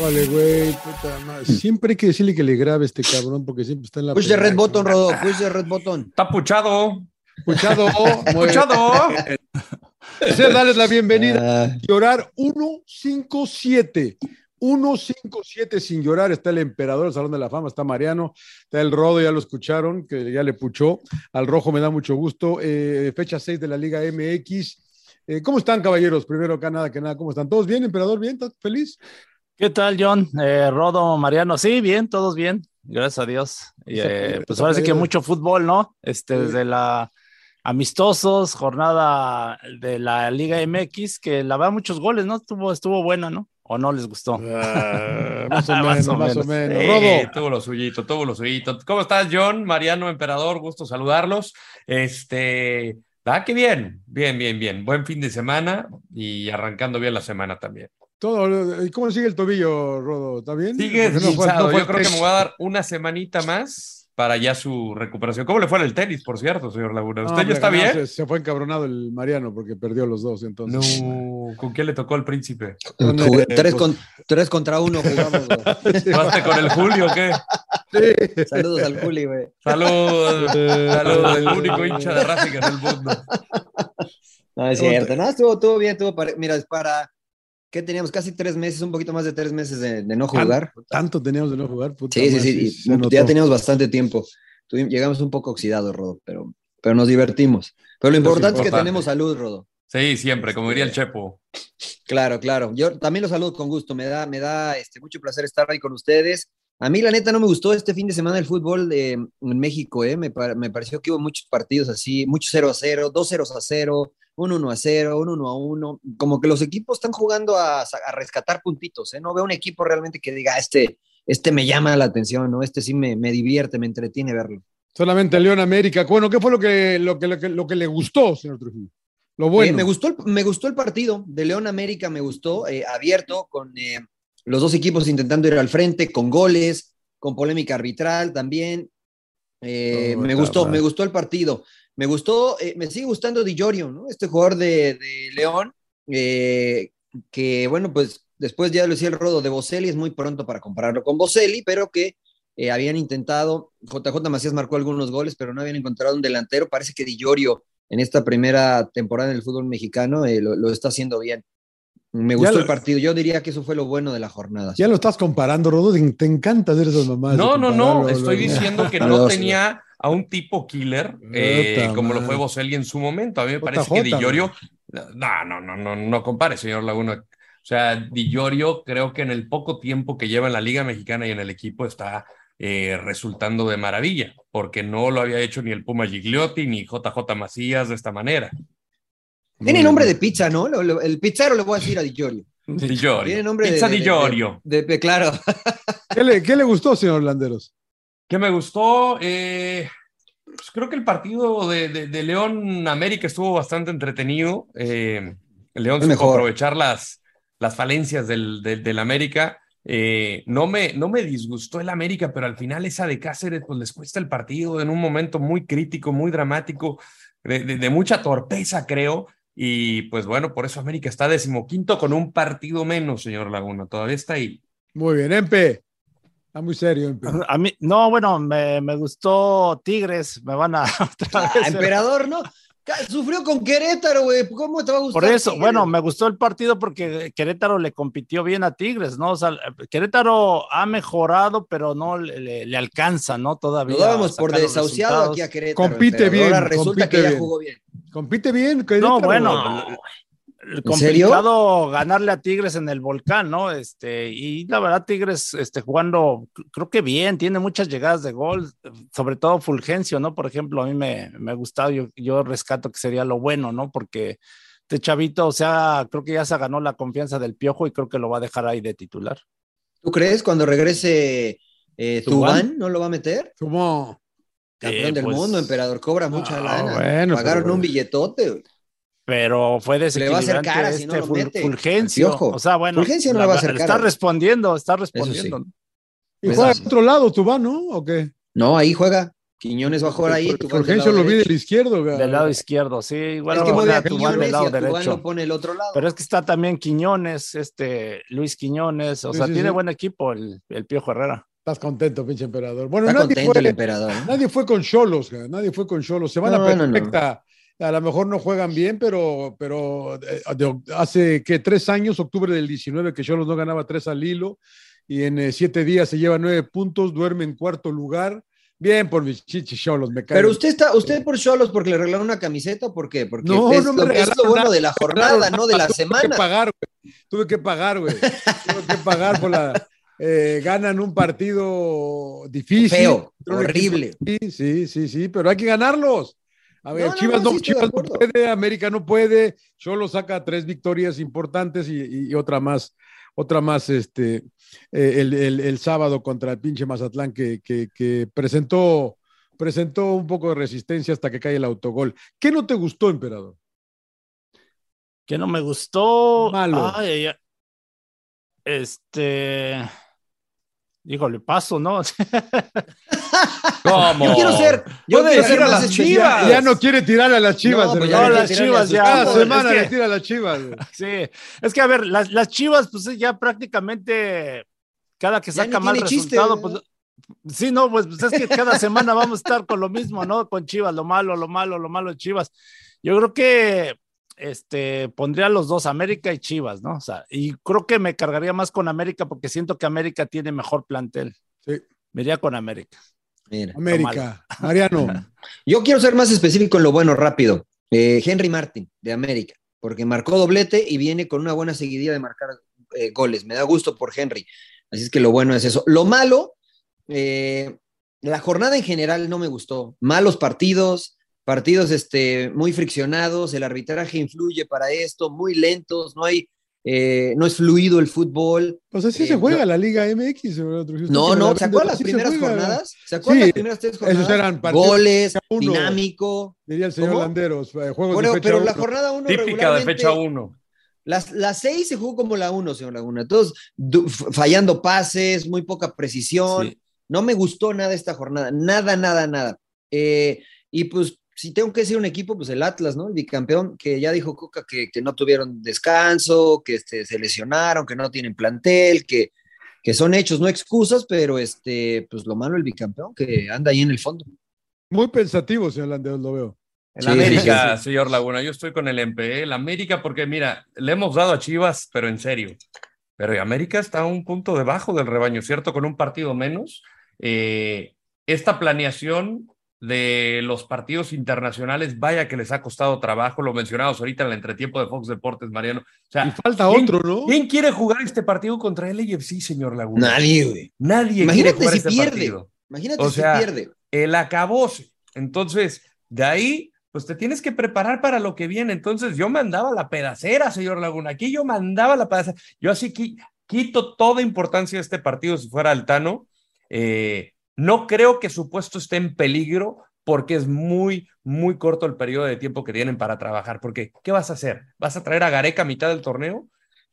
Vale, güey, puta madre. Siempre hay que decirle que le grabe este cabrón porque siempre está en la. Push the red button, Rodo. Push the red button. Está puchado. Puchado. Puchado. Deseo darles la bienvenida. Ah, Llorar 157. 157 sin llorar. Está el emperador, el Salón de la Fama. Está Mariano. Está el Rodo, ya lo escucharon, que ya le puchó. Al Rojo me da mucho gusto. Eh, fecha 6 de la Liga MX. Eh, ¿Cómo están, caballeros? Primero acá, nada que nada. ¿Cómo están? ¿Todos bien, emperador? ¿Bien? ¿Estás feliz? ¿Qué tal, John? Eh, Rodo, Mariano. Sí, bien, todos bien. Gracias a Dios. Y, eh, pues ahora sí que mucho fútbol, ¿no? Este, desde la amistosos, jornada de la Liga MX, que la verdad muchos goles, ¿no? Estuvo, estuvo buena, ¿no? ¿O no les gustó? Ah, más o menos, Más más o o menos. menos. Sí, Rodo. tuvo lo suyito, tuvo lo suyito. ¿Cómo estás, John? Mariano, emperador, gusto saludarlos. Este, ah, qué bien, bien, bien, bien. Buen fin de semana y arrancando bien la semana también. Todo, ¿y ¿Cómo sigue el tobillo, Rodo? ¿Está bien? Sigue no no fue Yo creo que me voy a dar una semanita más para ya su recuperación. ¿Cómo le fue en el tenis, por cierto, señor Laguna? No, ¿Usted hombre, ya está bien? Se, se fue encabronado el Mariano porque perdió los dos, entonces. No, ¿con quién le tocó al príncipe? Con, jugué- eh, tres, pues- con, tres contra uno jugamos. ¿Jugaste con el Julio o qué? Sí. Saludos al Juli, güey. Salud, salud, el único hincha de Racing en el mundo. No, es cierto. No, estuvo, estuvo bien, estuvo pare- Mira, es para. ¿Qué teníamos? Casi tres meses, un poquito más de tres meses de, de no jugar. Tanto teníamos de no jugar. puta Sí, sí, sí. notó. ya teníamos bastante tiempo. Llegamos un poco oxidados, Rodo, pero, pero nos divertimos. Pero lo importante es que importante. tenemos salud, Rodo. Sí, siempre, como diría el Chepo. Claro, claro. Yo también los saludo con gusto. Me da, me da este, mucho placer estar ahí con ustedes. A mí, la neta, no me gustó este fin de semana el fútbol de, en México. ¿eh? Me, me pareció que hubo muchos partidos así, muchos 0 a 0, 2 0 a 0, un 1 a 0, un 1 a 1. Como que los equipos están jugando a, rescatar puntitos. ¿eh? No veo un equipo realmente que diga, "Ah, este, este me llama la atención, ¿no? Este sí me, me divierte, me entretiene verlo. Solamente León América. Bueno, ¿qué fue lo que, lo que, lo que, lo que le gustó, señor Trujillo? Lo bueno. Eh, me, gustó el, me gustó el partido de León América, me gustó, eh, abierto, con eh, los dos equipos intentando ir al frente, con goles, con polémica arbitral también. Eh, Oh, me gustó, me gustó el partido. Me gustó, eh, me sigue gustando Di Giorgio, ¿no? Este jugador de, de León, eh, que bueno, pues después ya lo decía el rodo de Boselli, es muy pronto para compararlo con Boselli, pero que eh, habían intentado, JJ Macías marcó algunos goles, pero no habían encontrado un delantero. Parece que Di Giorgio en esta primera temporada en el fútbol mexicano eh, lo, lo está haciendo bien. Me gustó lo- el partido. Yo diría que eso fue lo bueno de la jornada. Ya lo estás comparando, Rodo. Te, encanta hacer esas mamadas. No, no, no. Estoy diciendo que no tenía a un tipo killer eh, como lo fue Boselli en su momento. A mí me parece que Di Giorgio. No, no, no, no, no compare, señor Laguna. O sea, Di Giorgio creo que en el poco tiempo que lleva en la Liga Mexicana y en el equipo está eh, resultando de maravilla, porque no lo había hecho ni el Puma Gigliotti ni JJ Macías de esta manera. Tiene nombre de pizza, ¿no? Lo- lo- el pizzero le voy a decir a Di Giorgio. Di Giorgio. Tiene nombre Pizza de, Di de- Giorgio. de- de- claro. ¿Qué le, qué le gustó, señor Landeros? ¿Qué me gustó? Eh, pues creo que el partido de, de- de León América estuvo bastante entretenido. Eh, León supo mejor. aprovechar las, las falencias del, del, del América. Eh, no, me, no me disgustó el América, pero al final esa de Cáceres pues les cuesta el partido en un momento muy crítico, muy dramático, de, de- de mucha torpeza, creo. Y pues bueno, por eso América está decimoquinto con un partido menos, señor Laguna. Todavía está ahí. Muy bien, Empe. Está muy serio, Empe. A mí, no, bueno, me, me gustó Tigres, me van a otra Ah, vez. emperador, ¿no? Sufrió con Querétaro, güey. ¿Cómo te va a gustar? Por eso, Tigres? bueno, me gustó el partido porque Querétaro le compitió bien a Tigres, ¿no? O sea, Querétaro ha mejorado, pero no le, le- le alcanza, ¿no? Todavía. Lo dábamos por desahuciado resultados. aquí a Querétaro. Compite pero bien, Ahora resulta compite que ya bien. jugó bien. Compite bien. No, Querétaro. bueno, Complicado ganarle a Tigres en el volcán, ¿no? Este, y la verdad, Tigres este, jugando, creo que bien, tiene muchas llegadas de gol, sobre todo Fulgencio, ¿no? Por ejemplo, a mí me, me ha gustado, yo, yo rescato que sería lo bueno, ¿no? Porque este chavito, o sea, creo que ya se ganó la confianza del piojo y creo que lo va a dejar ahí de titular. ¿Tú crees cuando regrese eh, ¿Tubán? No lo va a meter? ¿Cómo? Campeón Eh, del pues- mundo, emperador, cobra mucha Ah, lana. bueno, Pagaron pero- un billetote. Pero fue Le va a hacer desequilibrante cara si no este Ful- Fulgencio. al. O sea, bueno, Fulgencio no la le va a hacer está respondiendo, está sí. respondiendo. ¿Y Pues juega de otro lado, Tubán, no? ¿O qué? No, ahí juega. Quiñones va a jugar ahí. Tubán del Fulgencio lo vi del izquierdo. güey. Del lado izquierdo, sí. Bueno, es que mueve a Tubán Quiñones del y lado a derecho. lo pone el otro lado. Pero es que está también Quiñones, este Luis Quiñones, o Sí, sea, sí, tiene sí. buen equipo el, el Piojo Herrera. Estás contento, pinche emperador. Bueno, Está nadie contento fue, el emperador. ¿eh? nadie fue con Cholos, nadie fue con Cholos. Se van No, a no, no. A lo mejor no juegan bien, pero, pero eh, hace que tres años, octubre del 19, que Cholos no ganaba tres al hilo y en eh, siete días se lleva nueve puntos, duerme en cuarto lugar. Bien por mis chichis Cholos, me cae. Pero usted está, usted por Cholos porque le regalaron una camiseta, ¿por qué? Porque No, es, no me lo, es lo bueno nada, de la jornada, no de la Tuve que semana. pagar, güey. Tuve que pagar, güey. Tuve que pagar por la. eh, ganan un partido difícil. Feo, horrible. Sí, sí, sí, sí, pero hay que ganarlos. A ver, No, no, Chivas, no, sí Chivas no puede, América no puede, solo saca tres victorias importantes y, y otra más, otra más este, eh, el, el- el sábado contra el pinche Mazatlán que, que- que presentó, presentó un poco de resistencia hasta que cae el autogol. ¿Qué no te gustó, emperador? Que no me gustó. Malo. Ay, ay, ay. Este. Híjole, paso, ¿no? ¿Cómo? Yo quiero ser, yo quiero decir ser a las. Chivas. Ya no quiere tirar a las chivas, No, pues ya No, las Chivas ya, Cada semana es que- le tira a las chivas. Sí, es que a ver, las, las chivas, pues ya prácticamente cada que saca mal chiste, resultado, ¿verdad? pues sí, no, pues, pues, es que cada semana vamos a estar con lo mismo, ¿no? Con Chivas, lo malo, lo malo, lo malo de Chivas. Yo creo que este pondría los dos, América y Chivas, ¿no? O sea, y creo que me cargaría más con América porque siento que América tiene mejor plantel. Sí. Me iría con América. Mira. América, Mariano. Yo quiero ser más específico en lo bueno, rápido. Eh, Henry Martin, de América, porque marcó doblete y viene con una buena seguidilla de marcar eh, goles. Me da gusto por Henry. Así es que lo bueno es eso. Lo malo, eh, la jornada en general no me gustó. Malos partidos, partidos este, muy friccionados, el arbitraje influye para esto, muy lentos, no hay, eh, no es fluido el fútbol. Pues así Eh, se juega no- la Liga MX. No, no, ¿se la acuerdan las primeras jornadas? ¿Se acuerdan Sí, las primeras tres jornadas? esos eran partidos Goles, uno. dinámico. Diría el señor ¿Cómo? Landeros. eh, Juegos Pero, de fecha pero la uno. jornada 1 Típica de fecha 1. Las, las seis se jugó como la uno, señor Laguna. F- fallando pases, muy poca precisión. Sí. No me gustó nada esta jornada. Nada, nada, nada. Eh, y pues, si tengo que decir un equipo, pues el Atlas, ¿no? El bicampeón, que ya dijo Coca que, que no tuvieron descanso, que este, se lesionaron, que no tienen plantel, que, que son hechos, no excusas, pero este, pues lo malo el bicampeón, que anda ahí en el fondo. Muy pensativo, señor Landeros, lo veo. El Sí, América, sí, señor Laguna, yo estoy con el MP. El América, porque mira, le hemos dado a Chivas, pero en serio. Pero el América está a un punto debajo del rebaño, ¿cierto? Con un partido menos. Eh, esta planeación de los partidos internacionales, vaya que les ha costado trabajo, lo mencionamos ahorita en el entretiempo de Fox Deportes, Mariano. O sea, Y falta ¿quién- otro, ¿no? ¿Quién quiere jugar este partido contra el AFC, señor Laguna? Nadie, güey. Nadie Imagínate quiere jugar si este pierde. partido. Imagínate O sea, si pierde. el acabose. Entonces, de ahí, pues te tienes que preparar para lo que viene. Entonces, yo mandaba la pedacera, señor Laguna. Aquí yo mandaba la pedacera. Yo así que quito toda importancia de este partido si fuera Altano. Eh, no creo que su puesto esté en peligro porque es muy, muy corto el periodo de tiempo que tienen para trabajar. Porque, ¿qué vas a hacer? ¿Vas a traer a Gareca a mitad del torneo? O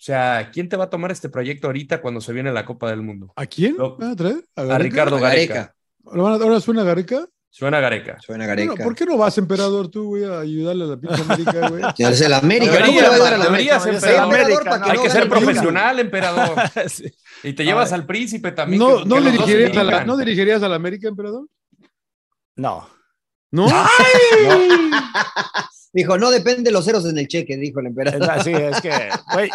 sea, ¿quién te va a tomar este proyecto ahorita cuando se viene la Copa del Mundo? ¿A quién? No. ¿Van a traer? ¿A, A Gareca? Ricardo A Gareca. Gareca. ¿Lo van a- ¿Ahora suena Gareca? Suena Gareca. Suena Bueno, Gareca. ¿Por qué no vas, emperador, tú, güey, a ayudarle a la pinche América, güey? Ya es el América. Debería, ¿cómo a ayudar a la América? emperador. para que Hay no que ser profesional, emperador. Sí. Y te llevas al príncipe también. ¿No, que- no, que dirigirías a la, dirijan. ¿No dirigirías a la América, emperador? No. ¿No? Dijo, no depende de los ceros en el cheque, dijo el emperador. Así es que, güey,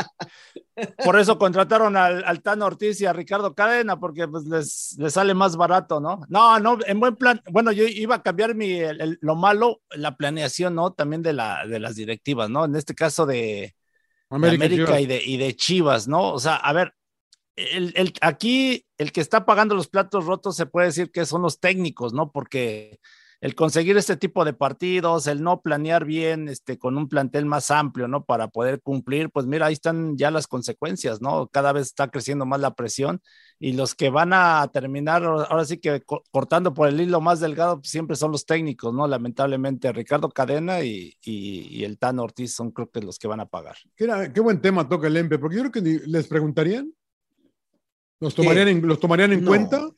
por eso contrataron al, al Tano Ortiz y a Ricardo Cadena, porque pues les, les, sale más barato, ¿no? No, no, en buen plan, bueno, yo iba a cambiar mi, el, el, lo malo, la planeación, ¿no? También de, la, de las directivas, ¿no? En este caso de América, de América y, de, y de Chivas, ¿no? O sea, a ver, el, el, aquí el que está pagando los platos rotos se puede decir que son los técnicos, ¿no? Porque el conseguir este tipo de partidos, el no planear bien este, con un plantel más amplio, ¿no? Para poder cumplir, pues mira, ahí están ya las consecuencias, ¿no? Cada vez está creciendo más la presión y los que van a terminar, ahora sí que cortando por el hilo más delgado, pues siempre son los técnicos, ¿no? Lamentablemente, Ricardo Cadena y, y, y el Tano Ortiz son creo que los que van a pagar. Qué, qué buen tema toca el EMPE, porque yo creo que les preguntarían, ¿los tomarían, en, ¿los tomarían en no. cuenta?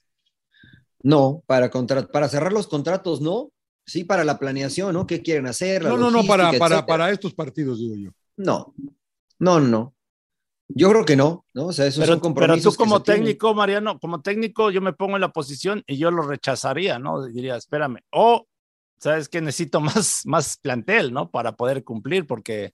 No, para, contra para cerrar los contratos, no. Sí, para la planeación, ¿no? ¿Qué quieren hacer? No, no, no, para, para, para, estos partidos, digo yo. No, no, no. Yo creo que no, ¿no? O sea, esos pero, son compromisos. Pero tú como técnico, Mariano, como técnico, yo me pongo en la posición y yo lo rechazaría, ¿no? Diría, espérame. O, ¿sabes que Necesito más, más plantel, ¿no? Para poder cumplir, porque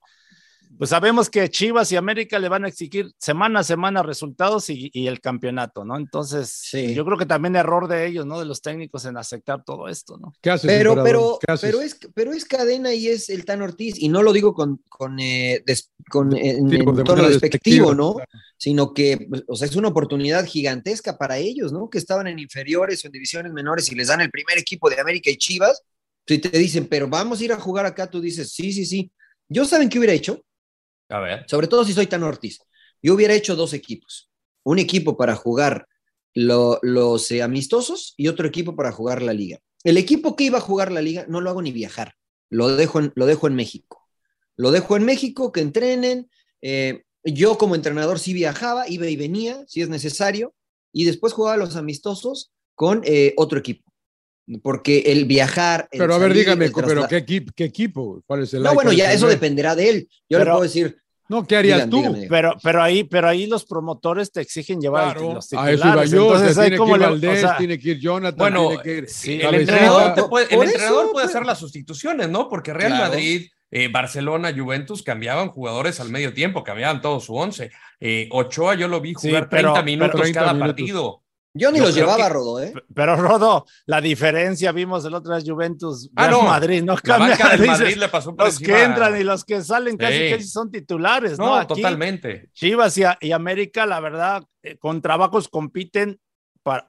pues sabemos que Chivas y América le van a exigir semana a semana resultados y, y el campeonato, ¿no? Entonces, sí. yo creo que también error de ellos, ¿no? De los técnicos en aceptar todo esto, ¿no? ¿Qué haces? Pero, pero, ¿Qué haces? pero, es, pero es cadena y es el Tan Ortiz, y no lo digo con, con, eh, des, con en, Sí, en con de tono despectivo, ¿no? claro. Sino que, o sea, es una oportunidad gigantesca para ellos, ¿no? Que estaban en inferiores o en divisiones menores y les dan el primer equipo de América y Chivas, si te dicen, pero vamos a ir a jugar acá, tú dices, sí, sí, sí. Yo saben qué hubiera hecho, Sobre todo si soy tan Ortiz. Yo hubiera hecho dos equipos. Un equipo para jugar lo- los eh, amistosos y otro equipo para jugar la liga. El equipo que iba a jugar la liga no lo hago ni viajar. Lo dejo en, lo dejo en México. Lo dejo en México, que entrenen. Eh, yo como entrenador sí viajaba, iba y venía, si es necesario. Y después jugaba los amistosos con eh, otro equipo. Porque el viajar... el Pero a ver, salir, dígame, pero ¿qué equipo? ¿Qué equipo? ¿Cuál es el No, bueno, ¿Cuál ya eso dependerá de él. Yo le Pero- puedo decir, No, ¿qué harías tú? Pero, pero ahí, pero ahí los promotores te exigen llevar Claro, los a eso iba yo. o sea, tiene que ir le- o Valdés, sea, tiene que ir Jonathan, Bueno, tiene que ir sí, el entrenador, te puede, el por entrenador eso, puede hacer las sustituciones, ¿no? Porque Real Claro. Madrid, eh, Barcelona, Juventus cambiaban jugadores al medio tiempo, cambiaban todo su once. Eh, Ochoa yo lo vi Sí, jugar pero- 30 minutos pero 30 cada minutos. partido. Yo ni Yo los llevaba, que- Rodo, ¿eh? Pero Rodo, la diferencia vimos el otro día Juventus, Ah, Real no. Madrid, no La cambia. banca del dices, Madrid le pasó por los que entran y los que salen casi, Sí. casi son titulares, ¿no? No, Aquí, totalmente. Chivas y, América, la verdad, eh, con trabajos compiten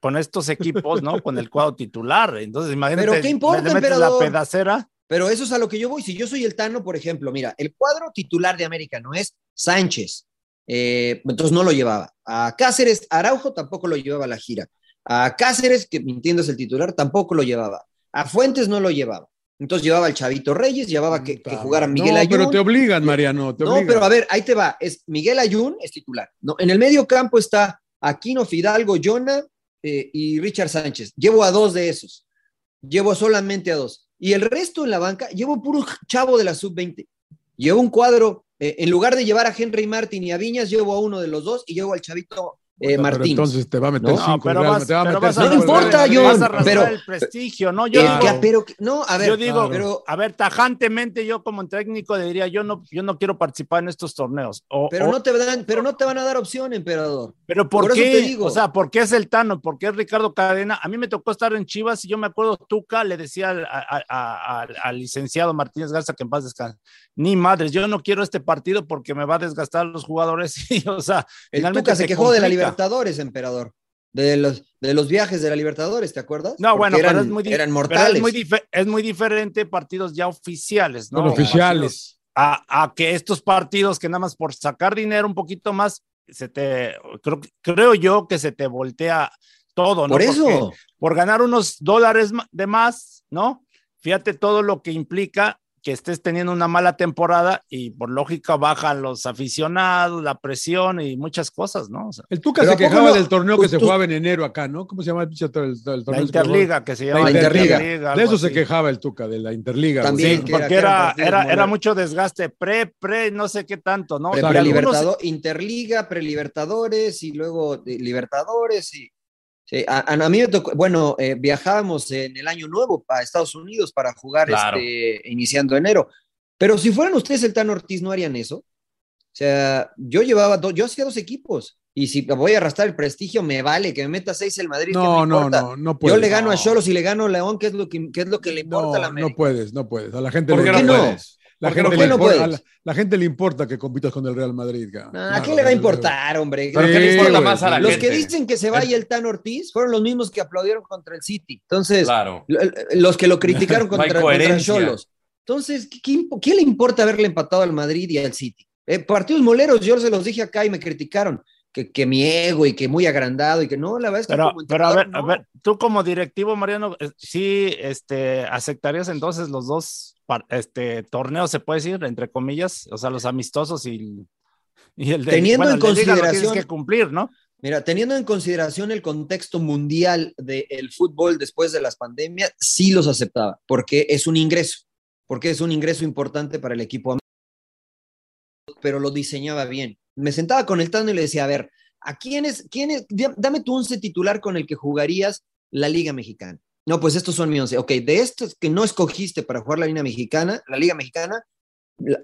con estos equipos, ¿no? Con el cuadro titular. Entonces, imagínate, Pero ¿qué importa, metes la pedacera. Pero eso es a lo que yo voy. Si yo soy el Tano, por ejemplo, mira, el cuadro titular de América no es Sánchez. Eh, entonces no lo llevaba. A Cáceres, Araujo tampoco lo llevaba a la gira. A Cáceres, que mintiendo es el titular, tampoco lo llevaba. A Fuentes no lo llevaba. Entonces llevaba al Chavito Reyes, llevaba que, que jugara Miguel no, Ayun. pero te obligan, Mariano. Te No, obligan. pero a ver, ahí te va. Es Miguel Ayun es titular. No, en el medio campo está Aquino Fidalgo, Jonah eh, y Richard Sánchez. Llevo a dos de esos. Llevo solamente a dos. Y el resto en la banca, llevo puro chavo de la sub-20. Llevo un cuadro, eh, en lugar de llevar a Henry Martin y a Viñas, llevo a uno de los dos y llevo al chavito eh, Pero Martín. entonces te va a meter No, cinco. pero vas, te va a pero meter vas a cinco No importa, John, vas a arrastrar pero- el prestigio, ¿no? Yo digo, que- pero, no, a ver, yo digo, claro. pero, a ver, tajantemente yo como técnico le diría, yo no, yo no quiero participar en estos torneos. O- pero o- no te dan, pero no te van a dar opción, emperador. pero ¿por, por eso qué? te digo. O sea, ¿por qué es el Tano? ¿Por qué es Ricardo Cadena? A mí me tocó estar en Chivas y yo me acuerdo, Tuca le decía al, a- a- al- al licenciado Martínez Garza que en paz descanse, ni madres, yo no quiero este partido porque me va a desgastar a los jugadores. Y, o sea, El finalmente Tuca se quejó de la complica. Libertadores, emperador. De los, de los viajes de la Libertadores, ¿te acuerdas? No, Porque bueno, eran, pero es muy, eran pero mortales. es muy, dife- es muy diferente partidos ya oficiales, ¿no? Oficiales. A, a que estos partidos que nada más por sacar dinero un poquito más, se te, creo, creo yo que se te voltea todo, ¿no? Por Porque eso. por ganar unos dólares de más, ¿no? Fíjate todo lo que implica que estés teniendo una mala temporada y por lógica bajan los aficionados, la presión y muchas cosas, ¿no? O sea, El Tuca se ¿a poco quejaba no? del torneo Tú- que se tú- jugaba en enero acá, ¿no? ¿Cómo se llama el, el- el torneo? la? Interliga que se llama La Interliga. De eso se quejaba el Tuca, de la Interliga. güey. También. Sí, que era- porque era, mucho desgaste, pre, pre, no sé qué tanto, ¿no? Pre- Y algunos- Interliga, prelibertadores y luego de- Libertadores y Sí, a, a mí me tocó, bueno, eh, viajábamos en el año nuevo a Estados Unidos para jugar Claro. este, iniciando enero. Pero si fueran ustedes el Tan Ortiz, ¿no harían eso? O sea, yo llevaba, do- yo hacía dos equipos. Y si voy a arrastrar el prestigio, me vale que me meta seis el Madrid. ¿qué No, me no, importa? no, no Yo puedes. le gano a No. Cholos y le gano a León, que es lo que, que es lo que le importa a la No, América. no puedes, no puedes. A la gente ¿Por le qué no no? puedes? La ¿Por qué gente, le importa, la, la gente le importa que compitas con el Real Madrid. Ah, ¿A qué le va a importar, hombre? ¿Pero qué le Sí, importa güey, más a la Los gente? que dicen que se vaya el Tan Ortiz fueron los mismos que aplaudieron contra el City. Entonces, Claro. los que lo criticaron contra, contra. Cholos. Entonces, ¿qué, qué impo- qué le importa haberle empatado al Madrid y al City? Eh, partidos moleros, yo se los dije acá y me criticaron. Que, que mi ego y que muy agrandado y que no, la verdad es que Pero, como pero a ver, a ver, tú como directivo, Mariano, eh, sí este, aceptarías entonces los dos este, torneos, se puede decir, entre comillas, o sea, los amistosos y, y el de Teniendo en lo tienes consideración- que cumplir, ¿no? Mira, teniendo en consideración el contexto mundial del fútbol después de las pandemias, sí los aceptaba, porque es un ingreso, porque es un ingreso importante para el equipo, pero lo diseñaba bien. Me sentaba con el Tano y le decía, a ver, ¿a quién es, quién es, dame tu once titular con el que jugarías la Liga Mexicana? No, pues estos son mi once. Ok, de estos que no escogiste para jugar la Liga Mexicana, la Liga Mexicana,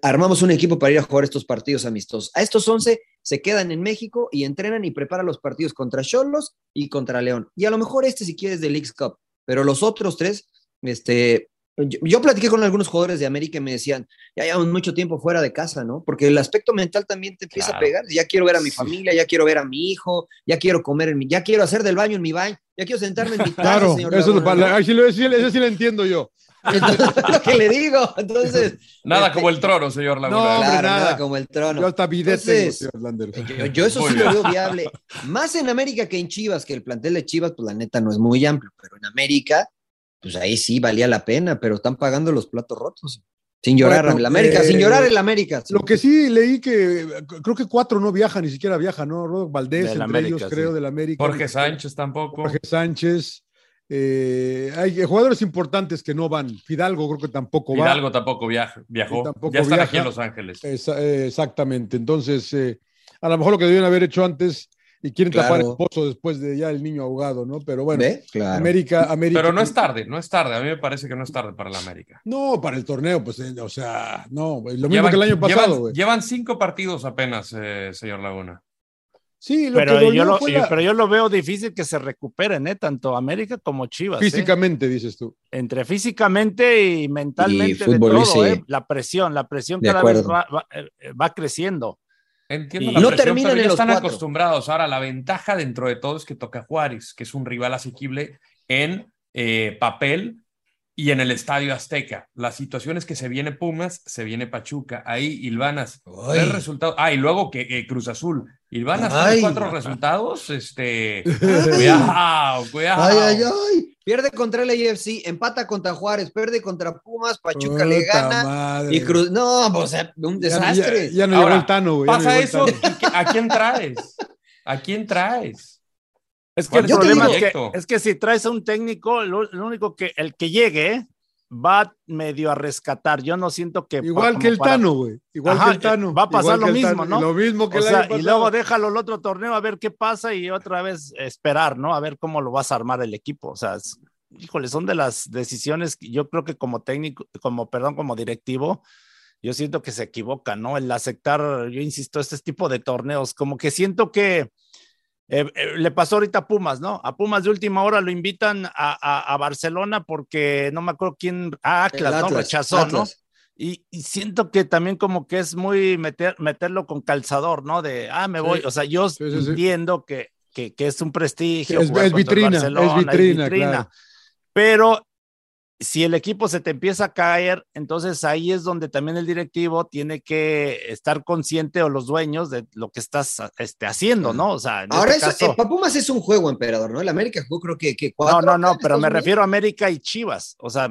armamos un equipo para ir a jugar estos partidos amistosos. A estos 11 se quedan en México y entrenan y preparan los partidos contra Cholos y contra León. Y a lo mejor este si quieres del Leagues Cup, pero los otros tres, este, yo, yo platiqué con algunos jugadores de América y me decían, ya llevamos mucho tiempo fuera de casa, ¿no? Porque el aspecto mental también te empieza Claro. a pegar. Ya quiero ver a mi familia, ya quiero ver a mi hijo, ya quiero comer en mi, ya quiero hacer del baño en mi baño, ya quiero sentarme en mi casa, Claro, señor eso, es Laguna, ¿no? ahí sí lo- sí- sí lo entiendo yo. Entonces, lo que le digo. Entonces, Nada este, como el trono, señor No, Laguna. hombre, claro, nada nada. como el trono. Yo hasta bidet tengo, Entonces, señor Lander. Yo, yo eso sí lo veo viable. Más en América que en Chivas, que el plantel de Chivas, pues la neta no es muy amplio, pero en América, pues ahí sí valía la pena, pero están pagando los platos rotos. Sin llorar Bueno, en la América, eh, sin llorar en la América. Lo que sí leí que creo que cuatro no viajan, ni siquiera viajan, ¿no? Rodolfo Valdés, entre América, ellos, sí. creo, del América. Jorge Sánchez tampoco. Jorge Sánchez. eh, hay jugadores importantes que no van. Fidalgo creo que tampoco va. Hidalgo tampoco viaja- viajó. Tampoco ya están aquí en Los Ángeles. Esa- eh, exactamente. Entonces, eh, a lo mejor lo que debían haber hecho antes y quieren tapar el pozo después de ya el niño ahogado, ¿no? Pero bueno. América, América. Pero no es tarde, no es tarde. A mí me parece que no es tarde para la América. No, para el torneo, pues, eh, o sea, no, lo mismo Llevan- que el año pasado, llevan- güey. Llevan cinco partidos apenas, eh, señor Laguna. Sí, lo Pero que yo, lo, la- pero yo lo veo difícil que se recuperen, ¿eh? Tanto América como Chivas. ¿eh? físicamente, dices tú. Entre físicamente y mentalmente de todo, sí. ¿eh? La presión, la presión De cada vez va, va- va creciendo. Entiendo Y la no presión, terminan pero en ya los están cuatro. acostumbrados. Ahora, la ventaja dentro de todo es que toca Juárez, que es un rival asequible en eh, papel y en el Estadio Azteca. La situación es que se viene Pumas, se viene Pachuca. Ahí, Ilvanas, tres resultados. Ah, y luego que Cruz Azul. Ilvanas, tres, cuatro resultados. Este, cuidado, cuidado. Ay, ay, ay. Pierde contra el AFC, empata contra Juárez, pierde contra Pumas, Pachuca le gana. madre. Y Cruz, no, pues, o sea, un Ya- desastre. Ya, ya no Ahora, llegó el Tano, güey. no Pasa eso, Tano. ¿y qué- ¿a quién traes? ¿A quién traes? Es que ¿Cuál el es el problema es que, es que si traes a un técnico, lo, lo único que el que llegue va medio a rescatar. Yo no siento que. Igual que el para- Tano, güey. Igual Ajá, que el Tano. Va a pasar lo mismo, Tano. ¿no? Lo mismo que O el sea, año y luego déjalo el otro torneo a ver qué pasa y otra vez esperar, ¿no? A ver cómo lo vas a armar el equipo. O sea, es- híjole, son de las decisiones que yo creo que como técnico, como, perdón, como directivo, yo siento que se equivoca, ¿no? El aceptar, yo insisto, este tipo de torneos, como que siento que eh, eh, le pasó ahorita a Pumas, ¿no? A Pumas de última hora lo invitan a, a- a Barcelona porque no me acuerdo quién, a El Atlas, ¿no? Atlas, Rechazó, ¿no? Y, y siento que también como que es muy meter, meterlo con calzador, ¿no? De, ah, me voy. Sí. O sea, yo Sí, entiendo que, que, que es un prestigio. Es- jugar es vitrina, es vitrina, claro. Pero si el equipo se te empieza a caer, entonces ahí es donde también el directivo tiene que estar consciente o los dueños de lo que estás este, haciendo, ¿no? O sea, Ahora, este eso, caso- eh, Pumas es un juego, emperador, ¿no? El América jugó creo que, que no, cuatro. no, no, en pero me refiero a América y Chivas. O sea,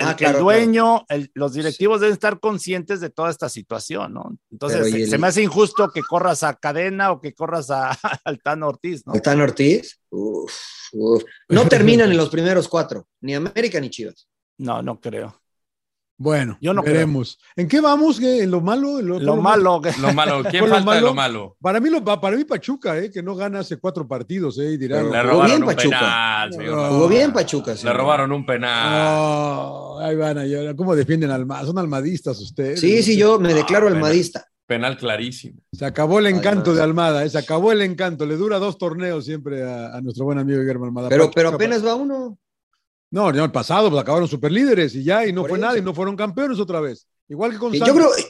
Ah, el claro, dueño, el- los directivos deben estar conscientes de toda esta situación, ¿no? Entonces, Pero, ¿y se, el- se me hace injusto que corras a Cadena o que corras a Altano Ortiz, ¿no? Altán Ortiz. Uf, uf. No terminan en los primeros cuatro, ni América ni Chivas. No, no creo. Bueno, Yo no veremos. ¿En qué vamos? ¿Qué? ¿En lo malo? ¿En Lo malo. que- Lo malo, ¿quién lo falta de lo malo? Para mí, lo, para mí Pachuca, eh, que no gana hace cuatro partidos, eh, dirán. Le Jugó robaron bien un Pachuca. penal, señor. No. Jugó bien Pachuca. Le robaron un penal. No, ahí van a llorar. ¿Cómo defienden al Son almadistas ustedes. Sí, sí, yo me declaro almadista. Penal clarísimo. Se acabó el encanto de Almada, eh, se acabó el encanto. Le dura dos torneos siempre a, a nuestro buen amigo Guillermo Almada. Pero, Pachuca, pero apenas va uno. No, no, el pasado, pues acabaron superlíderes y ya, y no Por fue eso. nada, y no fueron campeones otra vez. Igual que con Yo Santos. creo.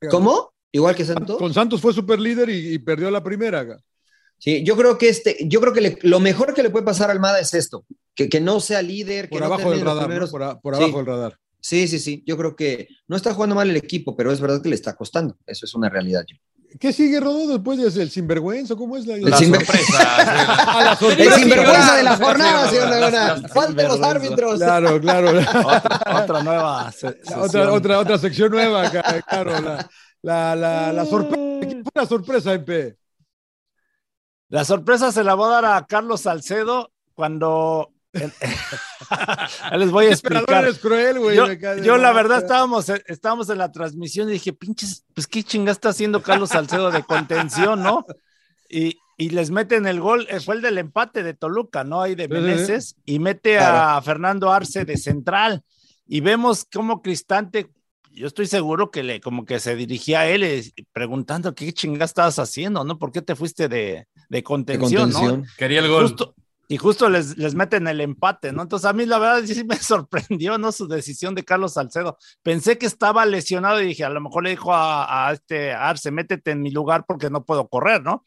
yo- ¿Cómo? Igual que Santos. Con Santos fue superlíder y, y perdió la primera. acá. Sí, yo creo que este, yo creo que le- lo mejor que le puede pasar a Almada es esto, que, que no sea líder, que Por no abajo del termine los radar, ¿no? por, a- por Sí. abajo del radar. Sí, sí, sí. Yo creo que no está jugando mal el equipo, pero es verdad que le está costando. Eso es una realidad. ¿Qué sigue, Rodó, después de el sinvergüenza? ¿Cómo es la, El La sorpresa. El sinvergüenza de la jornada, señor Laguna. Falten los árbitros. Claro, claro. otra, otra nueva. se- La sesión. otra, otra, otra sección nueva acá, claro. La, la, la, la sorpresa. ¿Quién fue la sorpresa, MP? La sorpresa se la voy a dar a Carlos Salcedo cuando. Les voy a explicar. eres cruel, güey. Yo, la verdad estábamos, estábamos en la transmisión y dije, pinches, pues qué chingada está haciendo Carlos Salcedo de contención, ¿no? Y, y les meten el gol, eh, fue el del empate de Toluca, ¿no? Ahí de. Meneses, y mete a Fernando Arce de central. Y vemos cómo Cristante, yo estoy seguro que le, como que se dirigía a él preguntando qué chingada estabas haciendo, ¿no? ¿Por qué te fuiste de, de De contención, ¿no? Quería el gol. Justo, y justo les, les meten el empate, ¿no? Entonces a mí la verdad sí me sorprendió, ¿no? Su decisión de Carlos Salcedo. Pensé que estaba lesionado y dije, a lo mejor le dijo a, a este Arce, métete en mi lugar porque no puedo correr, ¿no?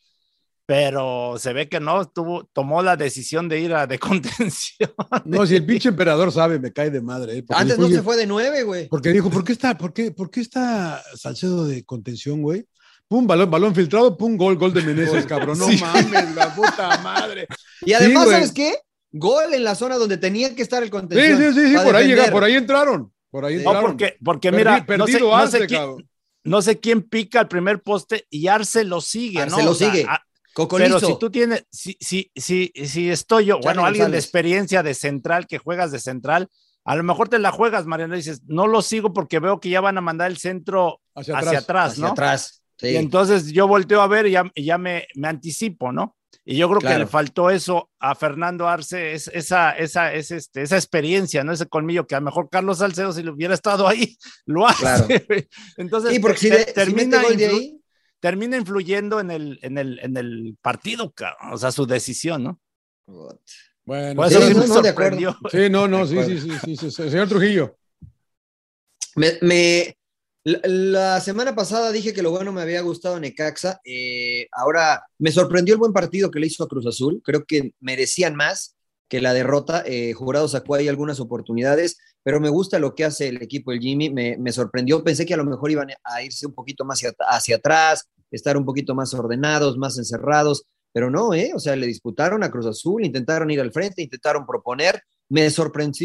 Pero se ve que no, tuvo, tomó la decisión de ir a de contención. No, si el pinche emperador sabe, me cae de madre. eh, Antes dijo, no se fue de nueve, güey. Porque dijo, ¿por qué está, por qué, por qué está Salcedo de contención, güey? Pum, balón, balón filtrado, pum, gol, gol de Meneses, cabrón. No mames, la puta madre. Y además, Sí. ¿sabes qué? Gol en la zona donde tenía que estar el Sí, contención. sí, sí, sí, para por ahí llega, por ahí entraron. Por ahí Sí. No, entraron. porque, porque Perdi- mira, no sé, perdido no sé quién, cabrón. no sé quién pica el primer poste y Arce lo sigue, Arce ¿no? lo O sigue. a- Cocolizo. Pero si tú tienes, si, si, si, si estoy yo, bueno, alguien de experiencia de central, que juegas de central, a lo mejor te la juegas, Mariano, y dices, no lo sigo porque veo que ya van a mandar el centro Hacia hacia, atrás. atrás, hacia ¿no? atrás. Sí. Y entonces yo volteo a ver y ya, y ya me, me anticipo, ¿no? Y yo creo que le faltó eso a Fernando Arce, es, esa, esa, es este, esa experiencia, ¿no? Ese colmillo que a lo mejor Carlos Salcedo, si lo hubiera estado ahí, lo hace. Claro. Entonces, Sí, porque si, te- de- si termina de influ- ahí, termina influyendo en el, en el, en el partido, cabrón. o sea, su decisión, ¿no? Bueno, Por eso sí no, me no, de acuerdo. sorprendió. sí, no, no, sí, sí, sí, sí, sí, sí. Señor Trujillo. Me, me- la, semana pasada dije que lo bueno me había gustado Necaxa. eh, ahora me sorprendió el buen partido que le hizo a Cruz Azul. Creo que merecían más que la derrota. Eh, Jurado sacó ahí algunas oportunidades, pero me gusta lo que hace el equipo del Jimmy. Me, sorprendió. Pensé que a lo mejor iban a irse un poquito más hacia, atrás, estar un poquito más ordenados, más encerrados. Pero no, ¿eh? O sea, le disputaron a Cruz Azul, intentaron ir al frente, intentaron proponer. Me,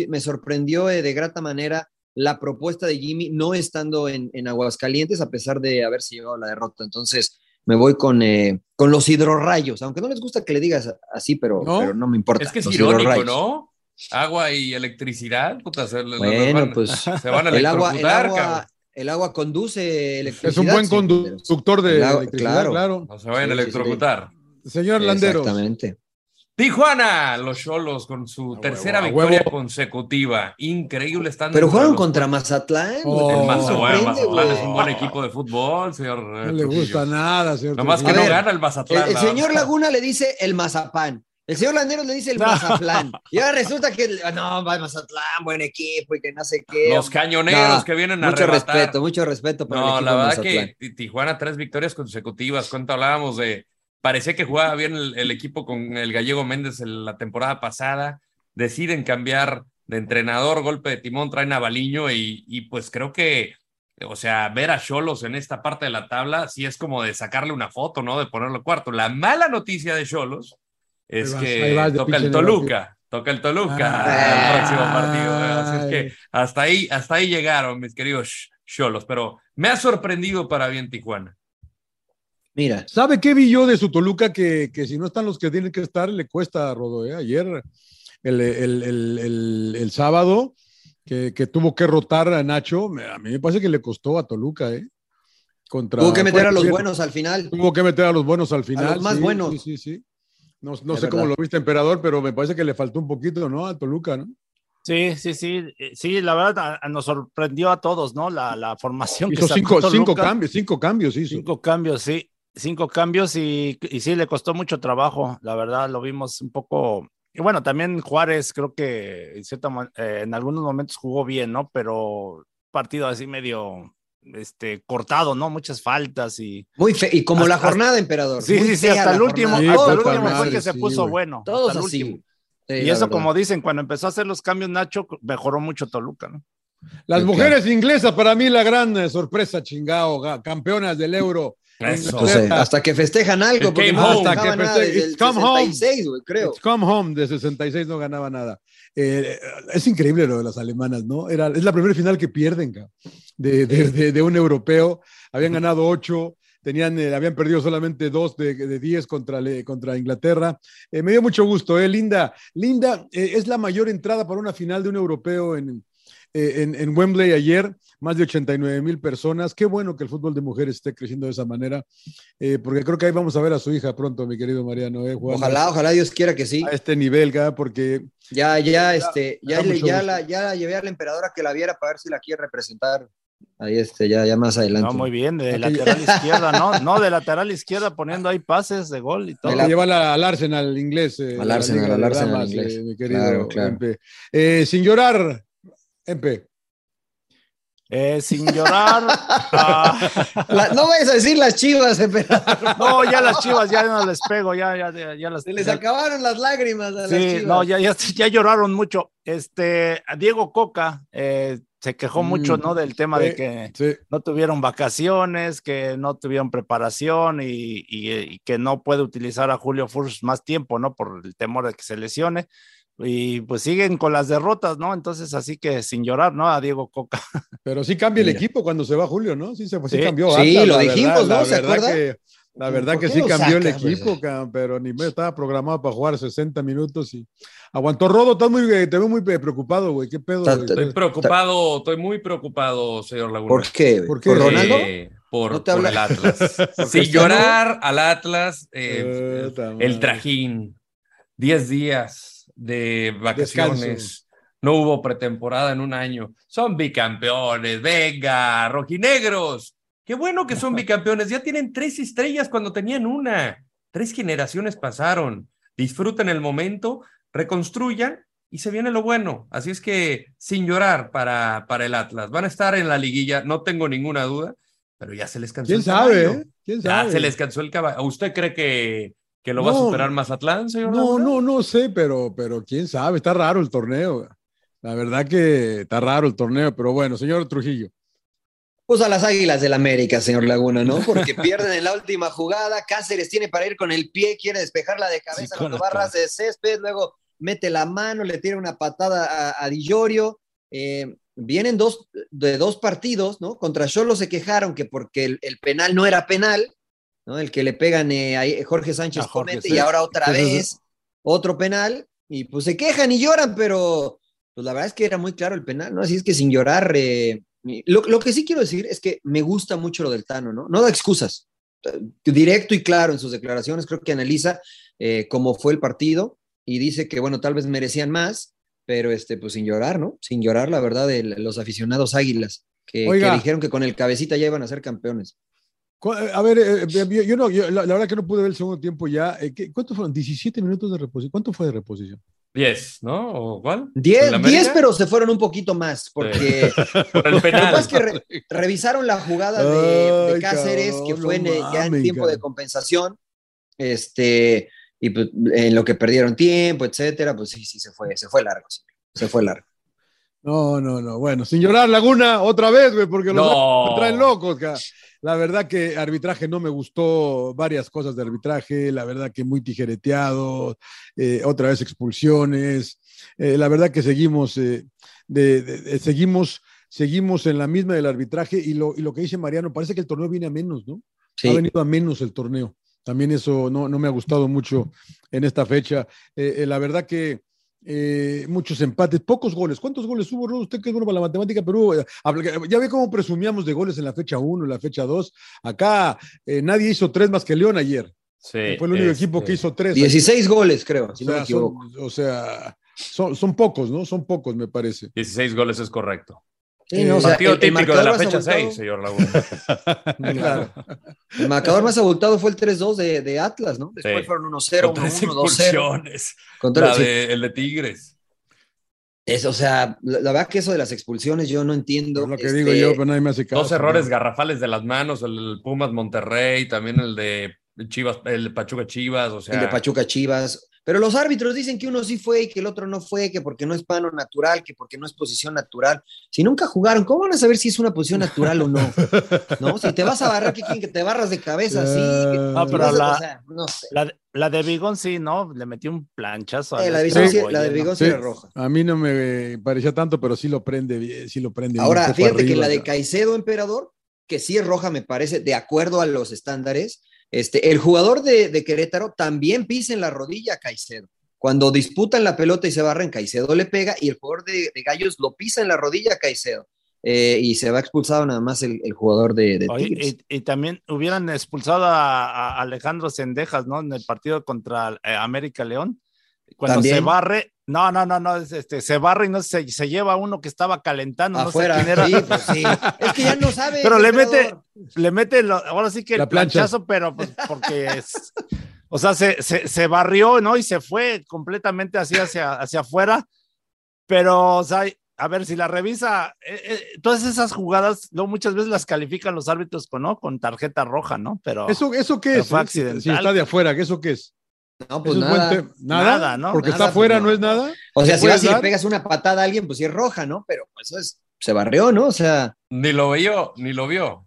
me sorprendió eh, de grata manera la propuesta de Jimmy no estando en, en Aguascalientes a pesar de haberse llevado la derrota. Entonces me voy con, eh, con los hidrorrayos, aunque no les gusta que le digas así, pero ¿No? no, pero no me importa. Es que es los irónico, hidrorrayos. ¿no? Agua y electricidad, puta, se, Bueno, van- pues se van a el agua, el, electrocutar, agua, cabrón. el agua conduce electricidad. Es un buen conductor de El agua, electricidad, claro. claro. No se vayan a Sí, sí, sí. electrocutar. Señor Landeros. Exactamente. Tijuana, los Cholos con su A tercera victoria huevo. consecutiva. Increíble están. Pero jugaron los- contra Mazatlán. Oh, El Mazatlán, es un buen equipo de fútbol, señor. eh, No le gusta nada, señor. Nomás que no ver, gana el Mazatlán. El, el señor. Laguna le dice el mazapán. El señor Landeros le dice el Mazatlán. Y ahora resulta que no, va el Mazatlán, buen equipo y que no sé qué. Los cañoneros No, que vienen a Mucho arrebatar. respeto, mucho respeto para el No, equipo la de verdad Mazatlán. que Ti- Tijuana tres victorias consecutivas. ¿Cuánto hablábamos de? Parecía que jugaba bien el, el equipo con el gallego Méndez en la temporada pasada. Deciden cambiar de entrenador, golpe de timón, traen a Baliño y, y pues creo que, o sea, ver a Cholos en esta parte de la tabla sí es como de sacarle una foto, ¿no? De ponerlo cuarto. La mala noticia de Cholos es vas, que vas toca el Toluca. Toca el Toluca Ah. el próximo partido. ¿eh? Así es que hasta ahí, hasta ahí llegaron, mis queridos Cholos, pero me ha sorprendido para bien Tijuana. Mira, ¿Sabe qué vi yo de su Toluca? Que, que si no están los que tienen que estar, le cuesta a Rodo. ¿eh? Ayer, el, el- el- el- el sábado, que, que tuvo que rotar a Nacho, me- a mí me parece que le costó a Toluca, ¿eh? Contra, Tuvo que meter a los buenos al final. Tuvo que meter a los buenos al final. los más sí, buenos. Sí, sí, sí. No, no sé cómo lo viste, emperador, pero me parece que le faltó un poquito, ¿no? A Toluca, ¿no? Sí, sí, sí, eh, sí, la verdad a- a- nos sorprendió a todos, ¿no? La, la formación que Hizo sacó cinco, cinco cambios, cinco cambios hizo. Cinco cambios, sí, cinco cambios y, y sí, le costó mucho trabajo, la verdad, lo vimos un poco. Y bueno, también Juárez creo que en, cierta eh, en algunos momentos jugó bien, ¿no? Pero partido así medio este, cortado, ¿no? Muchas faltas y. Muy fe y como Hasta- la jornada, emperador. Sí, sí, sí, hasta el último, jornada. hasta el último fue madre, que se sí, puso bueno. Todos hasta el así. último. Sí, y eso, verdad. como dicen, cuando empezó a hacer los cambios Nacho, mejoró mucho Toluca, ¿no? Las Sí, mujeres inglesas, para mí, la gran eh, sorpresa, chingao, ga- campeonas del Euro. Hasta que festejan algo, porque no home. festejaban Hasta que nada desde el come home. 66, güey, creo. It's come home de 66 no ganaba nada. Eh, es increíble lo de las alemanas, ¿no? Era, es la primera final que pierden de, de, de- de un europeo. Habían ganado ocho, tenían, eh, habían perdido solamente dos de, de diez contra, contra Inglaterra. Eh, me dio mucho gusto, ¿eh? Linda. Linda eh, es la mayor entrada para una final de un europeo en, eh, en, en Wembley ayer, más de 89 mil personas. Qué bueno que el fútbol de mujeres esté creciendo de esa manera, eh, porque creo que ahí vamos a ver a su hija pronto, mi querido Mariano. ¿eh? Ojalá, ojalá Dios quiera que sí. a este nivel, ca, porque Ya, ya, este, ya, ya, gusto. la, ya la llevé a la emperadora que la viera para ver si la quiere representar. Ahí, este, ya, ya más adelante. No, muy bien, de lateral izquierda, ¿no? No, de lateral izquierda poniendo ahí pases de gol y todo. hay que llevarla al Arsenal inglés. eh, Al la Arsenal, al Arsenal Damas, inglés. eh, mi querido Claro, claro. Eh, sin llorar, Empe. Eh, sin llorar. ah, La- no vayas a decir las chivas, emperador. no, ya las chivas ya no les pego, ya, ya, ya, ya las. Se les acabaron las lágrimas a las Sí, chivas. no, ya, ya, ya lloraron mucho. Este, a Diego Coca eh, se quejó Mm. mucho, ¿no? Del tema de Sí, que Sí. no tuvieron vacaciones, que no tuvieron preparación y, y- y que no puede utilizar a Julio Furch más tiempo, ¿no? Por el temor de que se lesione. Y pues siguen con las derrotas, ¿no? Entonces, así que sin llorar, ¿no? A Diego Coca. Pero sí cambia el equipo cuando se va Julio, ¿no? Sí, se, sí Sí. cambió. Sí, Atlas, lo la dijimos, verdad, ¿no? La ¿Se verdad acuerda? que, la verdad ¿Por que qué sí cambió el saca, equipo, pero ni me estaba programado para jugar 60 minutos y aguantó Rodo. Estás muy, eh, te veo muy eh, preocupado, güey. ¿Qué pedo? Güey? Estoy preocupado, estoy muy preocupado, señor Laguna. ¿Por qué? ¿Por qué? ¿Por Ronaldo? Eh, por, ¿No te por el Atlas. Sin llorar al Atlas, eh, Puta el trajín, 10 días de vacaciones. Descanso. No hubo pretemporada en un año. Son bicampeones, venga, rojinegros. Qué bueno que son bicampeones. Ya tienen tres estrellas cuando tenían una. Tres generaciones pasaron. Disfruten el momento, reconstruyan y se viene lo bueno. Así es que sin llorar para, para el Atlas. Van a estar en la liguilla, no tengo ninguna duda, pero ya se les cansó ¿Quién el sabe? caballo. eh? ¿Quién Ya sabe? se les cansó el caballo. ¿Usted cree que, que lo va a superar Mazatlán, señor? No, Laguna? no, no sé, pero, pero quién sabe, está raro el torneo. La verdad que está raro el torneo, pero bueno, señor Trujillo. Pues a las Águilas del América, señor Laguna, ¿no? Porque pierden en la última jugada. Cáceres tiene para ir con el pie, quiere despejarla de cabeza Sí, con cuando la barras de césped, luego mete la mano, le tira una patada a, a Di Llorio. Eh, vienen dos, de dos partidos, ¿no? Contra Cholo se quejaron que porque el, el penal no era penal, ¿no? El que le pegan eh, a Jorge Sánchez A Jorge, comete sí. y ahora otra vez otro penal y pues se quejan y lloran, pero pues la verdad es que era muy claro el penal, ¿no? Así es que sin llorar, eh, lo, lo que sí quiero decir es que me gusta mucho lo del Tano, ¿no? No da excusas, Eh, directo y claro en sus declaraciones, creo que analiza eh, cómo fue el partido y dice que, bueno, tal vez merecían más, pero este, pues sin llorar, ¿no? Sin llorar, la verdad, de los aficionados águilas, que, que dijeron que con el cabecita ya iban a ser campeones. Cu- A ver, eh, yo, yo no, yo- la, la verdad que no pude ver el segundo tiempo ya. Eh, ¿qué- ¿Cuántos fueron? 17 minutos de reposición. ¿Cuánto fue de reposición? 10, ¿no? ¿O cuál? 10, ¿En la América? 10, pero se fueron un poquito más, porque Por el Lo que penal. pasa es que re- revisaron la jugada de, de Ay, Cáceres, cabrón, que fue en, no eh, ya en tiempo de cabrón. compensación, este, y pues, en lo que perdieron tiempo, etcétera, pues sí, sí, se fue, se fue largo, sí, se fue largo. No, no, no. Bueno, sin llorar, Laguna, otra vez, güey, porque los No. me traen locos. ca. La verdad que arbitraje no me gustó, varias cosas de arbitraje, la verdad que muy tijereteado, eh, otra vez expulsiones. Eh, la verdad que seguimos, eh, de- de- de- seguimos, seguimos en la misma del arbitraje y lo, y lo que dice Mariano, parece que el torneo viene a menos, ¿no? Sí. Ha venido a menos el torneo. También eso no, no me ha gustado mucho en esta fecha. La verdad que eh, muchos empates, pocos goles. ¿Cuántos goles hubo? Usted que es bueno para la matemática, pero eh, ya ve cómo presumíamos de goles en la fecha 1, en la fecha 2. Acá eh, nadie hizo tres más que León ayer. Sí, Fue el único equipo que hizo tres. 16 goles, creo, si O no me sea, equivoco. son, o sea, son, son pocos, ¿no? Son pocos, me parece. 16 goles es correcto. Sí, no, o sea, Partido el- el típico de marcador la fecha abultado- 6, señor Laguna. Claro. El marcador más abultado fue el 3-2 de, de Atlas, ¿no? Después Sí. fueron 1-0, Con tres 1-1, 2-0. expulsiones. Contra- La sí. de- el de Tigres. Es, o sea, la, la verdad que eso de las expulsiones yo no entiendo. Es lo que Este, digo yo, pero nadie me hace caso. Dos errores garrafales de las manos, el Pumas Monterrey, también el de Chivas, el de Pachuca Chivas, o sea. El de Pachuca Chivas. Pero los árbitros dicen que uno sí fue y que el otro no fue, que porque no es pano natural, que porque no es posición natural. Si nunca jugaron, ¿cómo van a saber si es una posición natural o no? ¿No? Si te vas a barrar, ¿qué quieren que te barras de cabeza así? Que- No, que pero a- la, o sea, no sé. la, de- la de Bigón sí, ¿no? Le metió un planchazo. Eh, al la de Bigón sí- la de ¿no? Bigón sí era roja. A mí no me parecía tanto, pero sí lo prende bien, sí lo prende Ahora, fíjate que la de. Caicedo, emperador, que sí es roja, me parece, de acuerdo a los estándares. Este, el jugador de, de Querétaro también pisa en la rodilla a Caicedo. Cuando disputan la pelota y se barren, Caicedo le pega y el jugador de, de Gallos lo pisa en la rodilla a Caicedo. Eh, y se va expulsado nada más el, el jugador de, de Oye, Tigres. y, y también hubieran expulsado a, a Alejandro Sendejas, ¿no? En el partido contra eh, América León. Cuando También. se barre, no, no, no, no, es, este, se barre y no se, se lleva a uno que estaba calentando, Afuera, no sé quién era. sí, pues sí. Es que ya no sabe. Pero le emperador. mete, le mete, lo- ahora sí que La el plancha. planchazo, pero pues porque es, o sea, se, se, se barrió, ¿no? Y se fue completamente así hacia, hacia afuera, pero, o sea, a ver, si la revisa, eh, eh, todas esas jugadas, luego muchas veces las califican los árbitros con, ¿no? con tarjeta roja, ¿no? Pero ¿Eso, ¿Eso qué pero es? fue accidental. Si está de afuera, ¿qué ¿eso qué es? No, pues ¿Eso es buen nada. ¿Nada? Nada, ¿no? Porque Nada, está afuera, pues no. no. es nada. O sea, ¿Te si vas y le pegas una patada a alguien, pues sí es roja, ¿no? Pero pues, eso es, se barrió, ¿no? O sea, Ni lo vio, ni lo vio.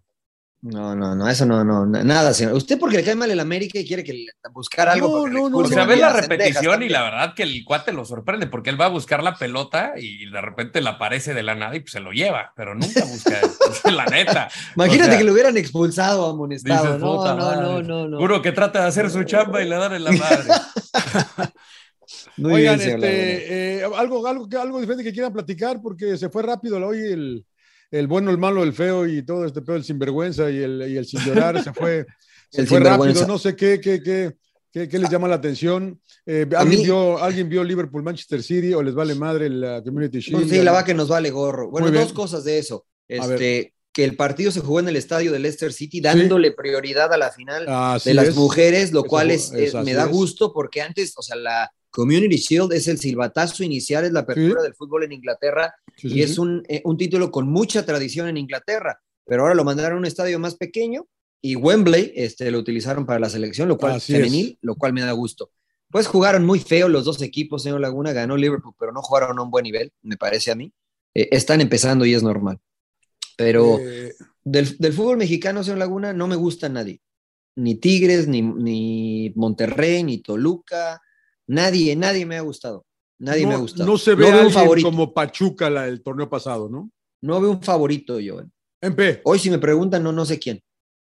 No, no, no, eso no, no, na- nada, señor. Usted porque le cae mal el América y quiere que le, buscar algo. No, no, no, O sea, a ves la repetición y la verdad que el cuate lo sorprende porque él va a buscar la pelota y de repente le aparece de la nada y pues se lo lleva, pero nunca busca la neta. Imagínate O sea, que lo hubieran expulsado, amonestado. dices, no, "Puta no, madre". no, no, no. Uno que trata de hacer su chamba y le dan en la madre. Muy Oigan, este, eh, algo, algo, algo diferente que quieran platicar, porque se fue rápido hoy el, el bueno, el malo, el feo y todo este pedo, el sinvergüenza y el, y el sin llorar, se fue, se El fue rápido, no sé qué, qué, qué, qué, qué les llama la atención. Eh, ¿alguien, mí- vio, ¿Alguien vio Liverpool Manchester City o les vale madre la Community Shield? Pues sí, la va que nos vale gorro. Bueno, dos cosas de eso. Este, que el partido se jugó en el estadio de Leicester City, dándole prioridad a la final Así de las es. mujeres, lo Eso cual es, me da gusto porque antes, o sea, la Community Shield es el silbatazo inicial, es la apertura Sí. del fútbol en Inglaterra Sí, y sí, es un, eh, un título con mucha tradición en Inglaterra, pero ahora lo mandaron a un estadio más pequeño y Wembley este, lo utilizaron para la selección, lo cual Así femenil, lo cual me da gusto. Pues jugaron muy feo los dos equipos, señor Laguna, ganó Liverpool, pero no jugaron a un buen nivel, me parece a mí. Eh, están empezando y es normal. Pero Eh, del, del fútbol mexicano, señor Laguna, no me gusta nadie. Ni Tigres, ni, ni Monterrey, ni Toluca. Nadie, nadie me ha gustado. Nadie no, me ha gustado. No se ve veo un favorito. como Pachuca la, el torneo pasado, ¿no? No veo un favorito yo. eh. En P. Hoy si me preguntan, no, no sé quién.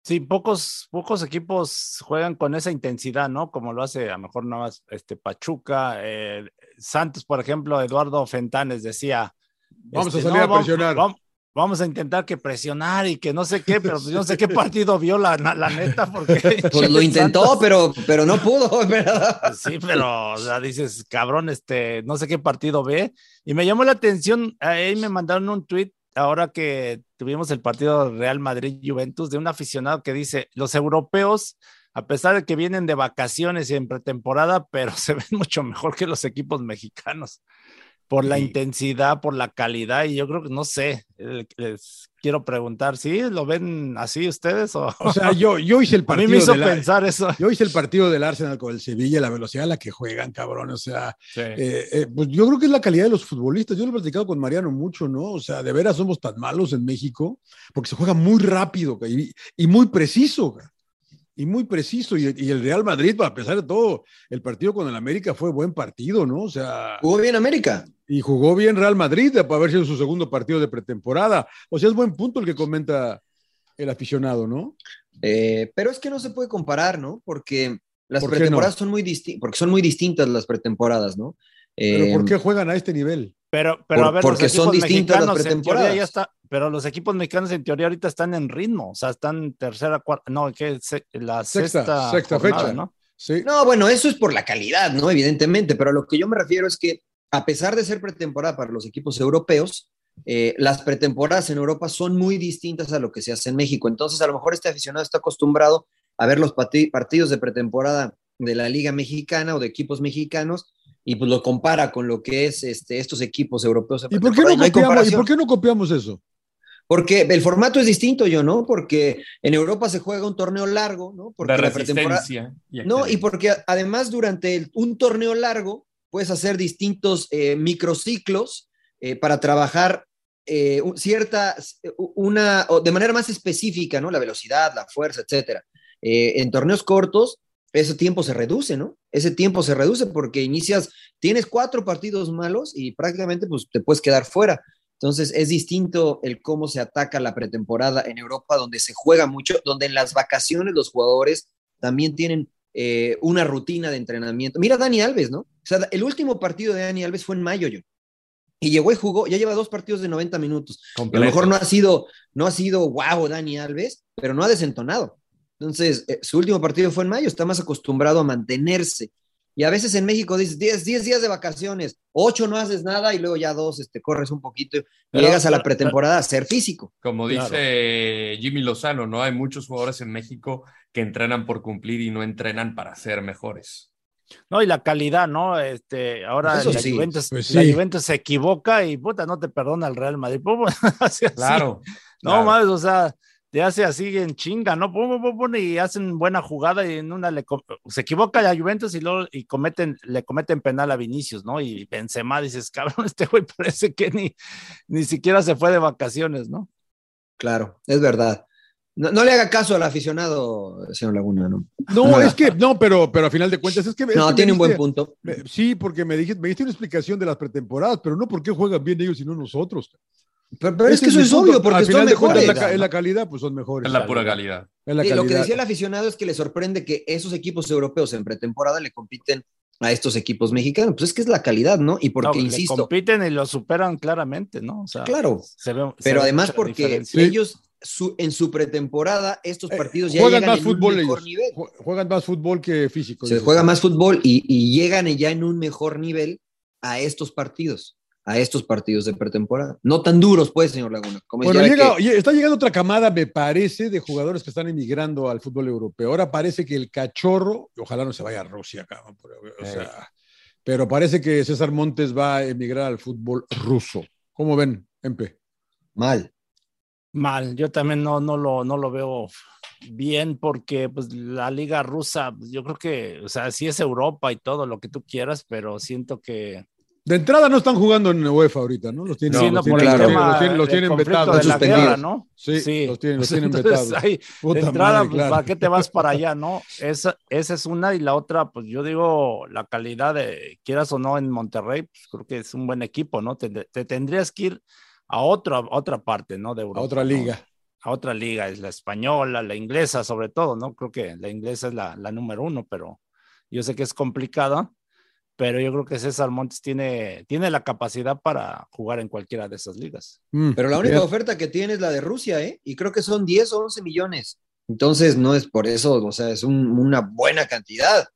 Sí, pocos, pocos equipos juegan con esa intensidad, ¿no? Como lo hace a lo mejor nada más este Pachuca, eh, Santos, por ejemplo, Eduardo Fentanes decía. Vamos a este, salir a vamos- presionar. Vamos, vamos a intentar que presionar y que no sé qué, pero yo no sé qué partido vio la, la neta, porque. Pues lo intentó, Santos- pero, pero no pudo. ¿verdad? Sí, pero o sea, dices, cabrón, este, no sé qué partido ve. Y me llamó la atención, ahí me mandaron un tweet ahora que tuvimos el partido Real Madrid-Juventus de un aficionado que dice, los europeos, a pesar de que vienen de vacaciones y en pretemporada, pero se ven mucho mejor que los equipos mexicanos por la Sí. intensidad, por la calidad, y yo creo que no sé, les quiero preguntar, ¿sí? ¿Lo ven así ustedes? O, O sea, yo, yo hice el a mí partido. me hizo pensar eso. Yo hice el partido del Arsenal con el Sevilla, la velocidad a la que juegan, cabrón. O sea, Sí. eh, eh, pues yo creo que es la calidad de los futbolistas. Yo lo he platicado con Mariano mucho, ¿no? O sea, de veras somos tan malos en México porque se juega muy rápido y, y muy preciso. Y muy preciso. Y, y el Real Madrid, a pesar de todo, el partido con el América fue buen partido, ¿no? O sea, Jugó bien América. y jugó bien Real Madrid para haber sido su segundo partido de pretemporada. O sea, es buen punto el que comenta el aficionado, ¿no? Eh, pero es que no se puede comparar, ¿no? Porque las ¿Por qué pretemporadas son muy distintas, porque son muy distintas las pretemporadas, ¿no? ¿Pero Eh, por qué juegan a este nivel? Pero, pero Por- a ver, porque los son distintas las pretemporadas. ya está, pero los equipos mexicanos en teoría ahorita están en ritmo, o sea, están en tercera, cuarta, no, que la Sexta, sexta, sexta jornada, fecha. ¿no? Sí. No, bueno, eso es por la calidad, ¿no? Evidentemente, pero a lo que yo me refiero es que a pesar de ser pretemporada para los equipos europeos, eh, las pretemporadas en Europa son muy distintas a lo que se hace en México. Entonces, a lo mejor este aficionado está acostumbrado a ver los partidos de pretemporada de la Liga Mexicana o de equipos mexicanos y pues lo compara con lo que es este, estos equipos europeos. ¿Y por qué no copiamos, ¿y por qué no copiamos eso? Porque el formato es distinto, yo, ¿no? Porque en Europa se juega un torneo largo, ¿no? Porque la resistencia. y no, y porque a- además durante el- un torneo largo puedes hacer distintos eh, microciclos eh, para trabajar eh, cierta, una, o de manera más específica, ¿no? La velocidad, la fuerza, etcétera. Eh, en torneos cortos, ese tiempo se reduce, ¿no? Ese tiempo se reduce porque inicias, tienes cuatro partidos malos y prácticamente pues te puedes quedar fuera. Entonces es distinto el cómo se ataca la pretemporada en Europa, donde se juega mucho, donde en las vacaciones los jugadores también tienen eh, una rutina de entrenamiento. Mira Dani Alves, ¿no? O sea, el último partido de Dani Alves fue en mayo, yo. Y llegó y jugó, ya lleva dos partidos de 90 minutos. A lo mejor no ha sido, no ha sido wow Dani Alves, pero no ha desentonado. Entonces, eh, su último partido fue en mayo, está más acostumbrado a mantenerse. Y a veces en México dices 10, 10 días de vacaciones, 8 no haces nada y luego ya dos este, corres un poquito y Pero- llegas a la pero- pretemporada a ser físico. Como Claro. dice Jimmy Lozano, ¿no? Hay muchos jugadores en México que entrenan por cumplir y no entrenan para ser mejores. No, y la calidad, ¿no? Este, ahora la, sí. Juventus, Pues la sí. Juventus se equivoca y puta, no te perdona el Real Madrid. Así. Claro, No claro. más, o sea, te hace así en chinga, ¿no? Pum, pum, pum, pum, y hacen buena jugada y en una le se equivoca la Juventus y luego y cometen, le cometen penal a Vinicius, ¿no? Y Benzema dices, cabrón, este güey parece que ni, ni siquiera se fue de vacaciones, ¿no? Claro, es verdad. No, no le haga caso al aficionado, señor Laguna, ¿no? No, es que, no, pero, pero a final de cuentas es que. es No, que tiene un buen punto. me- sí, porque me dijiste, me diste una explicación de las pretemporadas, pero no por qué juegan bien ellos y no nosotros. Pero, pero es que eso es punto. obvio, porque Al son final de cuentas, mejores. la, es la calidad, pues son mejores. Es la pura calidad. La Sí, lo que calidad. decía el aficionado es que le sorprende que esos equipos europeos en pretemporada le compiten a estos equipos mexicanos. Pues es que es la calidad, ¿no? Y porque, No, le insisto, compiten y lo superan claramente, ¿no? O sea, Claro, se ve- se pero además porque diferencia. ellos su- en su pretemporada, estos partidos ya Eh, Juegan llegan más en un fútbol mejor ellos. nivel. Ju- Juegan más fútbol que físico. Se juega más fútbol y, y llegan ya en un mejor nivel a estos partidos, a estos partidos de pretemporada. No tan duros, pues, señor Laguna. Como Bueno, llega- que- está llegando otra camada, me parece, de jugadores que están emigrando al fútbol europeo. Ahora parece que el cachorro, ojalá no se vaya a Rusia, cabrón, pero, o sea, pero parece que César Montes va a emigrar al fútbol ruso. ¿Cómo ven, Empe? Mal. Mal, yo también no, no, lo, no lo veo bien porque pues, la liga rusa, pues, yo creo que, o sea, sí es Europa y todo lo que tú quieras, pero siento que... De entrada no están jugando en UEFA ahorita, ¿no? Los tienen, Sí, los no, tienen- los tienen- los tienen, vetados. de la suspendidos. guerra, ¿no? Sí, los tienen, los tienen Entonces, vetados. ahí, de entrada, madre, pues, claro. ¿para qué te vas para allá, no? Esa, esa es una y la otra, pues yo digo, la calidad de, quieras o no, en Monterrey, pues creo que es un buen equipo, ¿no? Te, te tendrías que ir a, otro, a otra parte, ¿no? De Europa. A otra ¿no? liga. a otra liga, es la española, la inglesa sobre todo, ¿no? Creo que la inglesa es la, la número uno, pero yo sé que es complicada, pero yo creo que César Montes tiene, tiene la capacidad para jugar en cualquiera de esas ligas. Mm, Pero la única oferta que tiene es la de Rusia, ¿eh? Y creo que son 10 o 11 millones. Entonces, no es por eso, o sea, es un- una buena cantidad.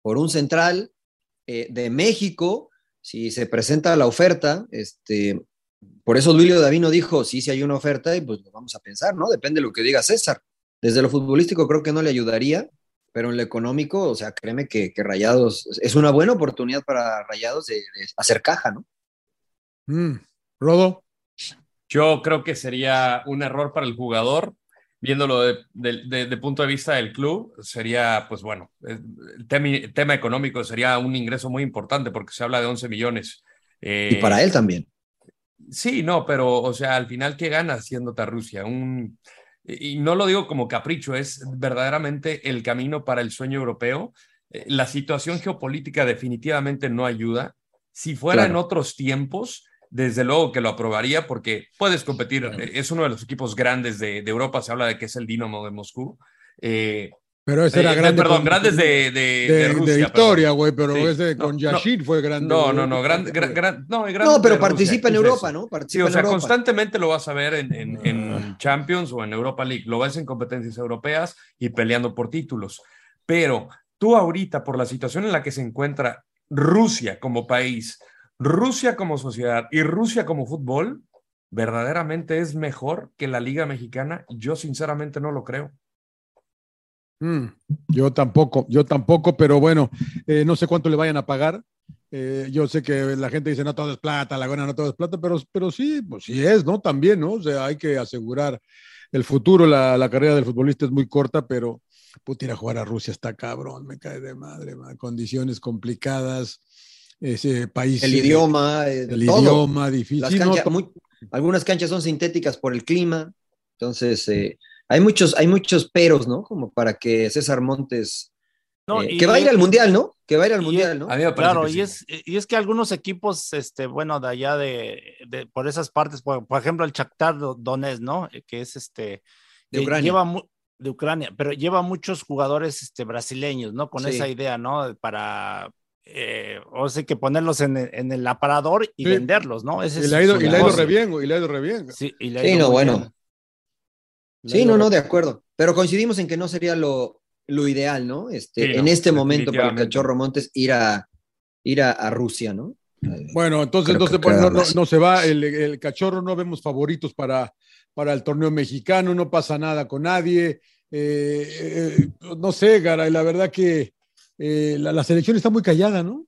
Por un central eh, de México, si se presenta la oferta, este, por eso Duilio Davino dijo, sí, si hay una oferta, y pues lo vamos a pensar, ¿no? Depende de lo que diga César. Desde lo futbolístico creo que no le ayudaría, pero en lo económico, o sea, créeme que, que Rayados, es una buena oportunidad para Rayados de, de hacer caja, ¿no? Mm. Rodo. Yo creo que sería un error para el jugador, viéndolo de, de- de- de punto de vista del club, sería, pues bueno, el tema, el tema económico sería un ingreso muy importante porque se habla de 11 millones. Eh, Y para él también. Sí, no, pero, o sea, al final, ¿qué ganas siéndote a Rusia? Un, y no lo digo como capricho, es verdaderamente el camino para el sueño europeo. Eh, La situación geopolítica definitivamente no ayuda. Si fuera Claro. en otros tiempos, desde luego que lo aprobaría porque puedes competir. Eh, Es uno de los equipos grandes de, de Europa, se habla de que es el Dinamo de Moscú. Eh, Pero ese era Eh, grande. perdón, con- grandes de, de, de, de Rusia. de historia, güey, pero Sí. ese No, con no. Yashir fue grande. No, no, no, gran, gran, gran- no, No, pero participa en ¿qué es Europa, eso? ¿no? Sí, Participa o en sea, Europa. constantemente lo vas a ver en, en- en Champions o en Europa League, lo ves en competencias europeas y peleando por títulos. Pero tú ahorita, por la situación en la que se encuentra Rusia como país, Rusia como sociedad y Rusia como fútbol, verdaderamente es mejor que la Liga Mexicana. Yo sinceramente no lo creo. Mm, yo tampoco, yo tampoco, pero bueno, eh, no sé cuánto le vayan a pagar. Eh, yo sé que la gente dice no todo es plata, Laguna no todo es plata, pero, pero sí, pues sí es, ¿no? También, ¿no? O sea, hay que asegurar el futuro, la, la carrera del futbolista es muy corta, pero puta, ir a jugar a Rusia está cabrón, me cae de madre, man. condiciones complicadas, ese país. El eh, idioma, el todo. idioma difícil. Las no, muy- algunas canchas son sintéticas por el clima, entonces eh, hay muchos, hay muchos peros, ¿no? Como para que César Montes, No, eh, y- que va a ir al mundial, ¿no? Que va a ir al mundial, ¿no? A mí me parece Claro, y sí. es, y es que algunos equipos, este, bueno, de allá de, de- por esas partes, por, por ejemplo, el Shakhtar Do- Donetsk, ¿no? Que es este, De que Ucrania. lleva de Ucrania, pero lleva muchos jugadores, este, brasileños, ¿no? Con Sí. esa idea, ¿no? Para, eh, o sea, que ponerlos en el, en el aparador y Sí. venderlos, ¿no? Ese y es le ha ido, y le ha ido re bien, y le ha ido re bien. Sí, y le ha Sí, ido no, bueno. bien. Sí, no, no, de acuerdo. Pero coincidimos en que no sería lo, lo ideal, ¿no? Este, Sí, en no, este momento para el cachorro Montes ir a ir a, a Rusia, ¿no? Bueno, entonces, pues, no, queda no- no se va el, el cachorro, no vemos favoritos para, para el torneo mexicano, no pasa nada con nadie. eh, eh, no sé, Garay, la verdad que eh, la, la selección está muy callada, ¿no?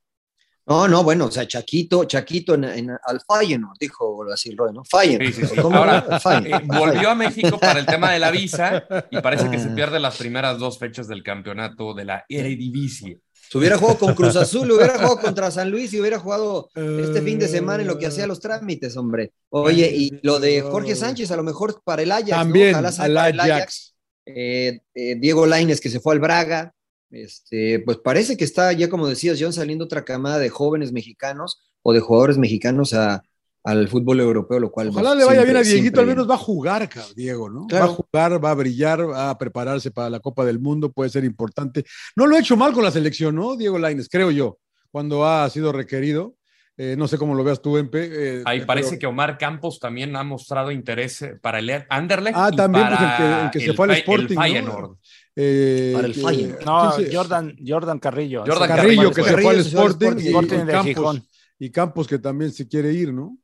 No, no, bueno, o sea, Chaquito, Chaquito en, en- al Feyenoord, dijo así Roy, ¿no? Feyenoord. Sí, sí, sí. Eh, volvió a México para el tema de la visa y parece que se Ah. pierde las primeras dos fechas del campeonato de la Eredivisie. Si hubiera jugado con Cruz Azul, hubiera jugado contra San Luis y hubiera jugado este fin de semana en lo que hacía los trámites, hombre. Oye, y lo de Jorge Sánchez, a lo mejor para el Ajax, ¿no? También, Ojalá sea al para el Ajax. Eh, eh, Diego Laines que se fue al Braga. Este, pues parece que está ya, como decías, John, saliendo otra camada de jóvenes mexicanos o de jugadores mexicanos a, al fútbol europeo, lo cual. Ojalá pues, le vaya siempre- bien a Dieguito, al menos va a jugar, cabrón, Diego, ¿no? Claro. Va a jugar, va a brillar, va a prepararse para la Copa del Mundo, puede ser importante. No lo ha hecho mal con la selección, ¿no? Diego Laines, creo yo, cuando ha sido requerido. Eh, no sé cómo lo veas tú, Empe. eh, Ahí pero- parece que Omar Campos también ha mostrado interés eh, para el Anderlecht. Ah, y también, pues, el que- el que se fue al Sporting, ¿no? Eh, Para el Feyenoord. No, ¿quién se- Jordan, Jordan Carrillo. Jordan Carrillo, Carrillo que se fue al Carrillo se fue al Sporting, Sporting. y, Sporting y de Campos, Gijón. y Campos que también se quiere ir, ¿no?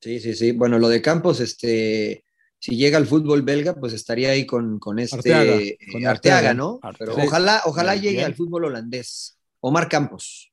Sí, sí, sí. Bueno, lo de Campos, este, si llega al fútbol belga, pues estaría ahí con, con este Arteaga, eh, con Arteaga, Arteaga. ¿no? Arteaga. Pero ojalá, ojalá llegue al fútbol holandés. Omar Campos.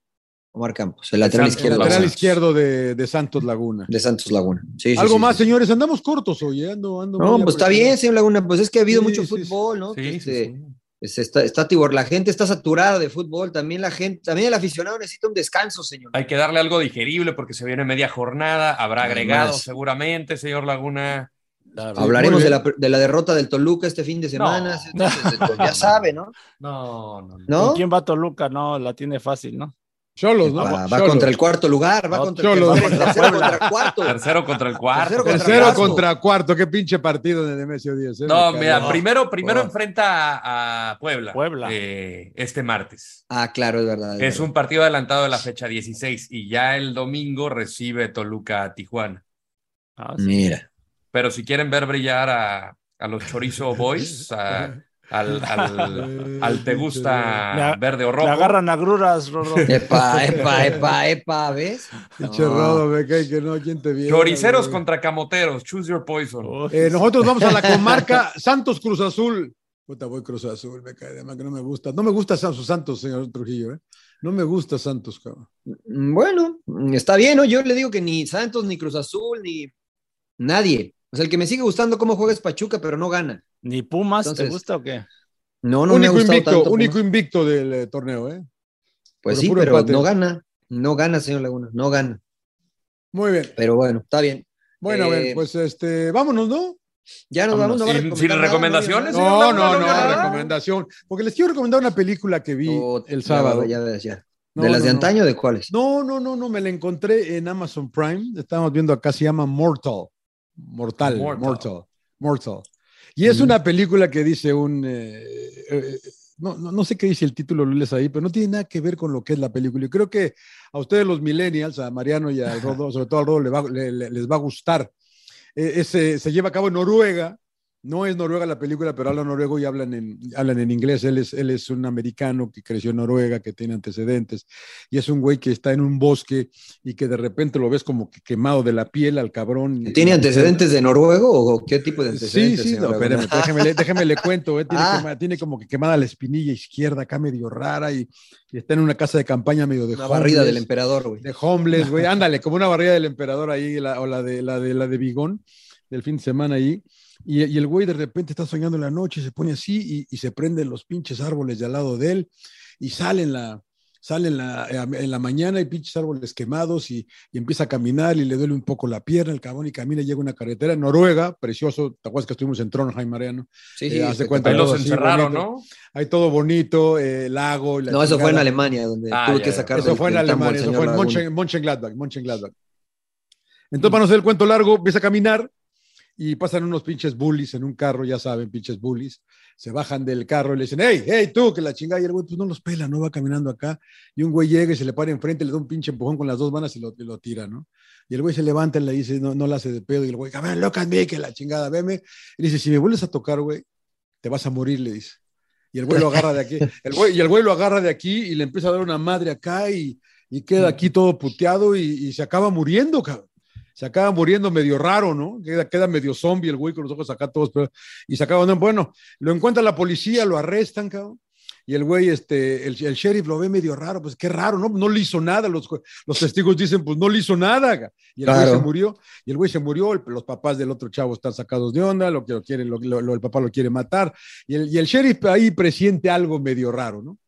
Omar Campos, el lateral Santos El izquierdo. de lateral Santos. izquierdo de, de Santos Laguna. De Santos Laguna. Sí, sí, Algo sí, más, sí. señores, andamos cortos hoy, ¿eh? ando, ando No, pues está bien, señor Laguna. Pues es que ha habido Sí, mucho fútbol, ¿no? Sí, sí, Este, sí. pues está, está tibor. La gente está saturada de fútbol. También la gente, también el aficionado necesita un descanso, señor. Hay que darle algo digerible porque se viene media jornada. Habrá más. seguramente, señor Laguna. Hablaremos de la, de la derrota del Toluca este fin de semana. Entonces, pues, ya sabe, ¿no? No, no, no. ¿No? ¿Con quién va Toluca? No, la tiene fácil, ¿no? Cholos, ¿no? Va, va Cholos. contra el cuarto lugar, va No, contra el Cholos. tercero, tercero contra cuarto. Tercero contra el cuarto. Tercero contra Tercero cuarto. contra cuarto, qué pinche partido de Nemesio 10. ¿eh? No, Me mira, primero, primero Oh. enfrenta a, a Puebla. Puebla. eh, este martes. Ah, claro, es verdad. Es verdad. un partido adelantado de la fecha 16 y ya el domingo recibe Toluca a Tijuana. Ah, sí. Mira. Pero si quieren ver brillar a, a los Chorizo Boys, a- al, al, al te gusta Le verde o Le rojo. agarran a gruras, Rorro. Epa, epa, epa, epa, ¿ves? Pinche No. rodo, me cae que no, ¿quién te viene? Choriceros contra camoteros, choose your poison. Uy, Eh, nosotros vamos a la comarca Santos Cruz Azul. Puta, voy Cruz Azul, me cae de más que no me gusta. No me gusta San- sus Santos, señor Trujillo, ¿eh? No me gusta Santos, cabrón. Mm, Bueno, está bien, ¿no? Yo le digo que ni Santos, ni Cruz Azul, ni nadie. O sea, el que me sigue gustando cómo juega es Pachuca, pero no gana. ¿Ni Pumas te Entonces, gusta o qué? No, no me ha único gustado invicto, tanto. único Pumas. invicto del eh, torneo, ¿eh? Pues Puro- sí, puro pero empate. no gana. No gana, señor Laguna, no gana. Muy bien. Pero bueno, está bien. Bueno, a Eh, ver, pues este, vámonos, ¿no? Ya nos vamos. No Sin- sin nada, recomendaciones, no, No, no, no, no, no, no. recomendación. Porque les quiero recomendar una película que vi Oh, el ya, sábado. Ya, ya. No, ¿De las de no. antaño o de cuáles? No, no, no, no, me la encontré en Amazon Prime. Estamos viendo acá, se llama Mortal. Mortal, Mortal, Mortal. Mortal. Y es una película que dice un, eh, eh, no, no, no sé qué dice el título, lo lees ahí, pero no tiene nada que ver con lo que es la película. Yo creo que a ustedes los millennials, a Mariano y a Rodo, sobre todo al Rodo, le va- le- le- les va a gustar. Eh, ese, se lleva a cabo en Noruega. No es Noruega la película, pero hablan noruego y hablan en, hablan en inglés. Él es, él es un americano que creció en Noruega, que tiene antecedentes, y es un güey que está en un bosque y que de repente lo ves como que quemado de la piel al cabrón. ¿Tiene antecedentes de noruego o qué tipo de Sí, antecedentes? sí, señor no, espérame, déjeme, déjeme le cuento, eh, tiene, Ah. quema- tiene como que quemada la espinilla izquierda acá medio rara y, y está en una casa de campaña medio de Una barrida homeless, del emperador, güey. De homeless, güey, ándale, como una barrida del emperador ahí, la- o la de, la de la de Bigón, del fin de semana ahí. Y, y el güey de repente está soñando en la noche, se pone así y, y se prenden los pinches árboles de al lado de él y sale en la, sale en la, en la mañana y pinches árboles quemados y, y empieza a caminar y le duele un poco la pierna, el cabrón y camina y llega a una carretera en Noruega, precioso, ¿te acuerdas que estuvimos en Trondheim, Mariano? Sí, sí, Eh, haz de cuenta, Ahí los todo así, encerraron, bonito. ¿no? Ahí todo bonito, eh, lago. la No, eso fue en chingada. Alemania, donde Ah, tuve ya, que sacar. Eso fue en Alemania, eso fue en Mönchengladbach, Mönchengladbach. Entonces, para no hacer el cuento largo, empieza a caminar y pasan unos pinches bullies en un carro, ya saben, pinches bullies. Se bajan del carro y le dicen, hey, hey, tú, que la chingada. Y el güey, pues no los pela, no va caminando acá. Y un güey llega y se le para enfrente, le da un pinche empujón con las dos manos y lo, y lo tira, ¿no? Y el güey se levanta y le dice, no, no la hace de pedo. Y el güey, ver, loca mí, que la chingada, veme. Y le dice, si me vuelves a tocar, güey, te vas a morir, le dice. Y el güey lo agarra de aquí. El güey, y el güey lo agarra de aquí y le empieza a dar una madre acá y, y queda aquí todo puteado y, y se acaba muriendo, cabrón. Se acaba muriendo medio raro, ¿no? Queda, queda medio zombie el güey con los ojos acá todos, pero, y se acaba, no, bueno, lo encuentra la policía, lo arrestan, cabrón. Y el güey, este, el, el sheriff lo ve medio raro, pues qué raro, ¿no? No le hizo nada. Los, los testigos dicen, pues no le hizo nada. Y el güey se murió. Y el güey se murió. el- los papás del otro chavo están sacados de onda. Lo que lo quieren, lo, el papá lo quiere matar. Y el, y el sheriff ahí presiente algo medio raro, ¿no?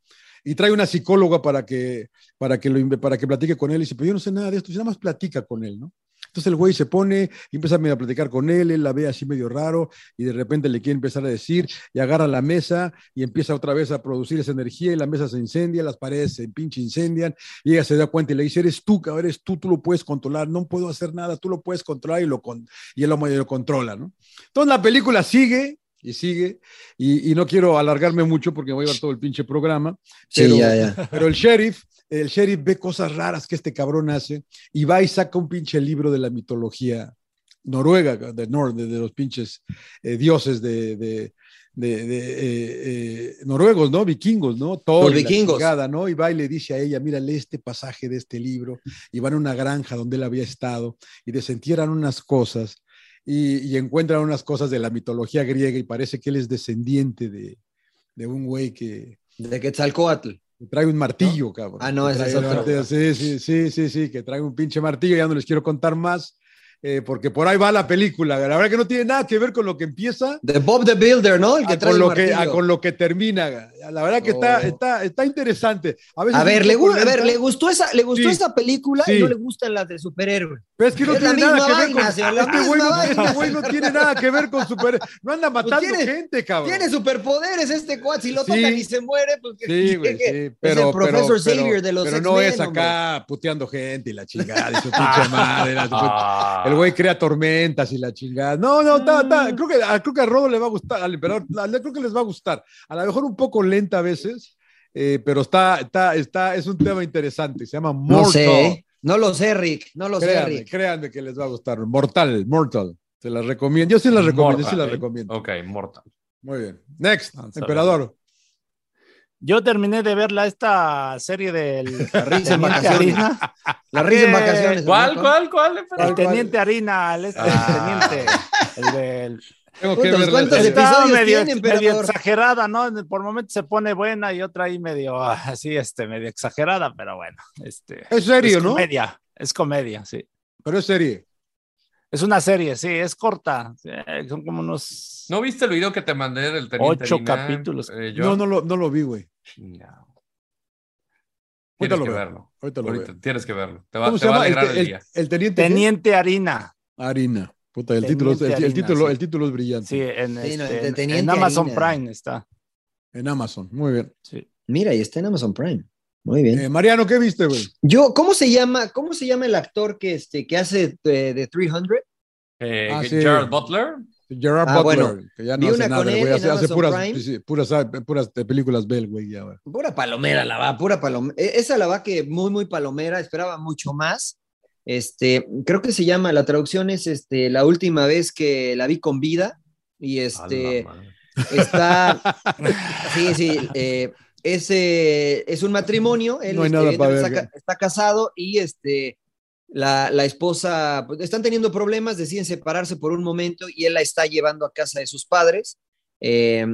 Y trae una psicóloga para que, para que, lo, para que platique con él. Y dice, pero yo no sé nada de esto. Y nada más platica con él, ¿no? Entonces el güey se pone y empieza a platicar con él, él la ve así medio raro y de repente le quiere empezar a decir y agarra la mesa y empieza otra vez a producir esa energía y la mesa se incendia, las paredes se pinche incendian y ella se da cuenta y le dice, eres tú, cabrón, eres tú, tú lo puedes controlar, no puedo hacer nada, tú lo puedes controlar y, lo con y él lo, lo controla, ¿no? Entonces la película sigue y sigue y, y no quiero alargarme mucho porque me voy a llevar todo el pinche programa, Sí, pero, ya, ya. pero el sheriff el sheriff ve cosas raras que este cabrón hace y va y saca un pinche libro de la mitología noruega, de, de, los pinches eh, dioses de, de, de- de, eh, eh, noruegos, ¿no? Vikingos, ¿no? Thor Los vikingos. chingada, ¿no? Y va y le dice a ella, mira, lee este pasaje de este libro, y van a una granja donde él había estado y desentierran unas cosas y, y encuentran unas cosas de la mitología griega y parece que él es descendiente de, de un güey que, De Quetzalcoatl. que trae un martillo, cabrón. Ah, no, ese es otro. martillo, Sí, sí, sí, sí, sí, que trae un pinche martillo, ya no les quiero contar más, eh, porque por ahí va la película. La verdad que no tiene nada que ver con lo que empieza. De Bob the Builder, ¿no? El que a trae con, el lo que, a martillo. con lo que termina. La verdad que está, Oh. está, está interesante. A, veces A ver, le, a ver, ¿le gustó esa, le gustó Sí. esa película Sí. y no le gustan las de superhéroes? Pero es que no Es tiene nada que ver con. este güey no, este güey no tiene nada que ver con super. No anda matando tiene- gente, cabrón. Tiene superpoderes este cuad, si lo Sí. tocan y se muere, pues Sí, güey, sí, es pero, el profesor Xavier de los pero no es acá puteando gente y la chingada, y su pinche madre. la- el güey crea tormentas y la chingada. No, no, está, está- creo, que, a- creo que a Rodo le va a gustar, al emperador, creo que les va a gustar. A lo mejor un poco lenta a veces, eh, pero está, está, está, es un tema interesante, se llama No Mortal. sé, ¿eh? No lo sé, Rick, no lo sé, Rick. créanme que les va a gustar. Mortal, Mortal. Se las recomiendo. Yo sí las recomiendo, yo sí las ¿eh? recomiendo. Ok, mortal. Muy bien. Next, Vamos emperador. Yo terminé de ver la, esta serie del La risa en vacaciones. Harina. La risa en Eh, vacaciones. ¿Cuál, cuál, cuál? El Teniente Harina, el este, Ah. teniente. El del. Tengo que ¿Cuántos- ver la cuántos episodios medio, tiene, medio exagerada, ¿no? Por momentos se pone buena y otra ahí medio ah, así, este, medio exagerada, pero bueno. Este, Es serio, es ¿no? comedia, es comedia, sí. Pero es serie. Es una serie, sí, es corta. son como unos. ¿No viste el video que te mandé del teniente Ocho Harina, capítulos. eh, No, John? no lo, no lo vi, güey. Ahorita Tienes lo que veo. verlo. Ahorita lo Ahorita veo. tienes que verlo. Te va, ¿Cómo te se va a llama? El, alegrar el, el- día. el teniente. Teniente Harina. Harina. Puta, el Teniente título, el, título, sí. el título es brillante. Sí, en, Sí, no, este, de en- Teniente en Amazon Harina. Prime está. En Amazon. Muy bien. Sí. Mira, y está en Amazon Prime. Muy bien. Eh, Mariano, ¿qué viste, güey? Yo, ¿cómo se llama, cómo se llama el actor que, este, que hace eh, de 300? Eh, Ah. Gerald Butler. Gerard Ah, Butler, bueno, que ya vi no hace una nada, güey, hace, hace puras, Prime. sí, puras, puras de películas Bell, güey, ya, güey. Pura palomera la va, pura palomera. Esa la va que muy, muy palomera, esperaba mucho más. Este, creo que se llama, la traducción es este, la última vez que la vi con vida. Y este, está, sí, sí, eh, es, eh, es un matrimonio, él No hay este, nada está, ca- está casado y este, la, la esposa, pues, están teniendo problemas, deciden separarse por un momento y él la está llevando a casa de sus padres. Eh,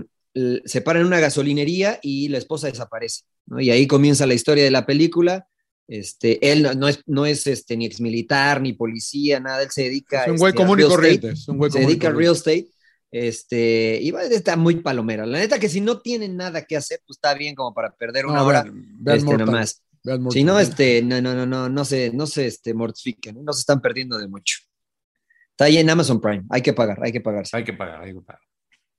se paran en una gasolinería y la esposa desaparece. ¿no? Y ahí comienza la historia de la película. Este, él no, no es, no es este, ni exmilitar, ni policía, nada, él se dedica Es un güey este, común y real corriente, estate. es un güey se común y dedica corriente. real estate. Este, y va, está muy palomera. La neta que si no tienen nada que hacer, pues está bien como para perder una No, hora. vean- vean este, nomás. Si no, este, no, no, no, no, no se, no se este, mortifiquen, ¿eh? no se están perdiendo de mucho. Está ahí en Amazon Prime, hay que pagar, hay que pagarse. Hay que pagar, hay que pagar.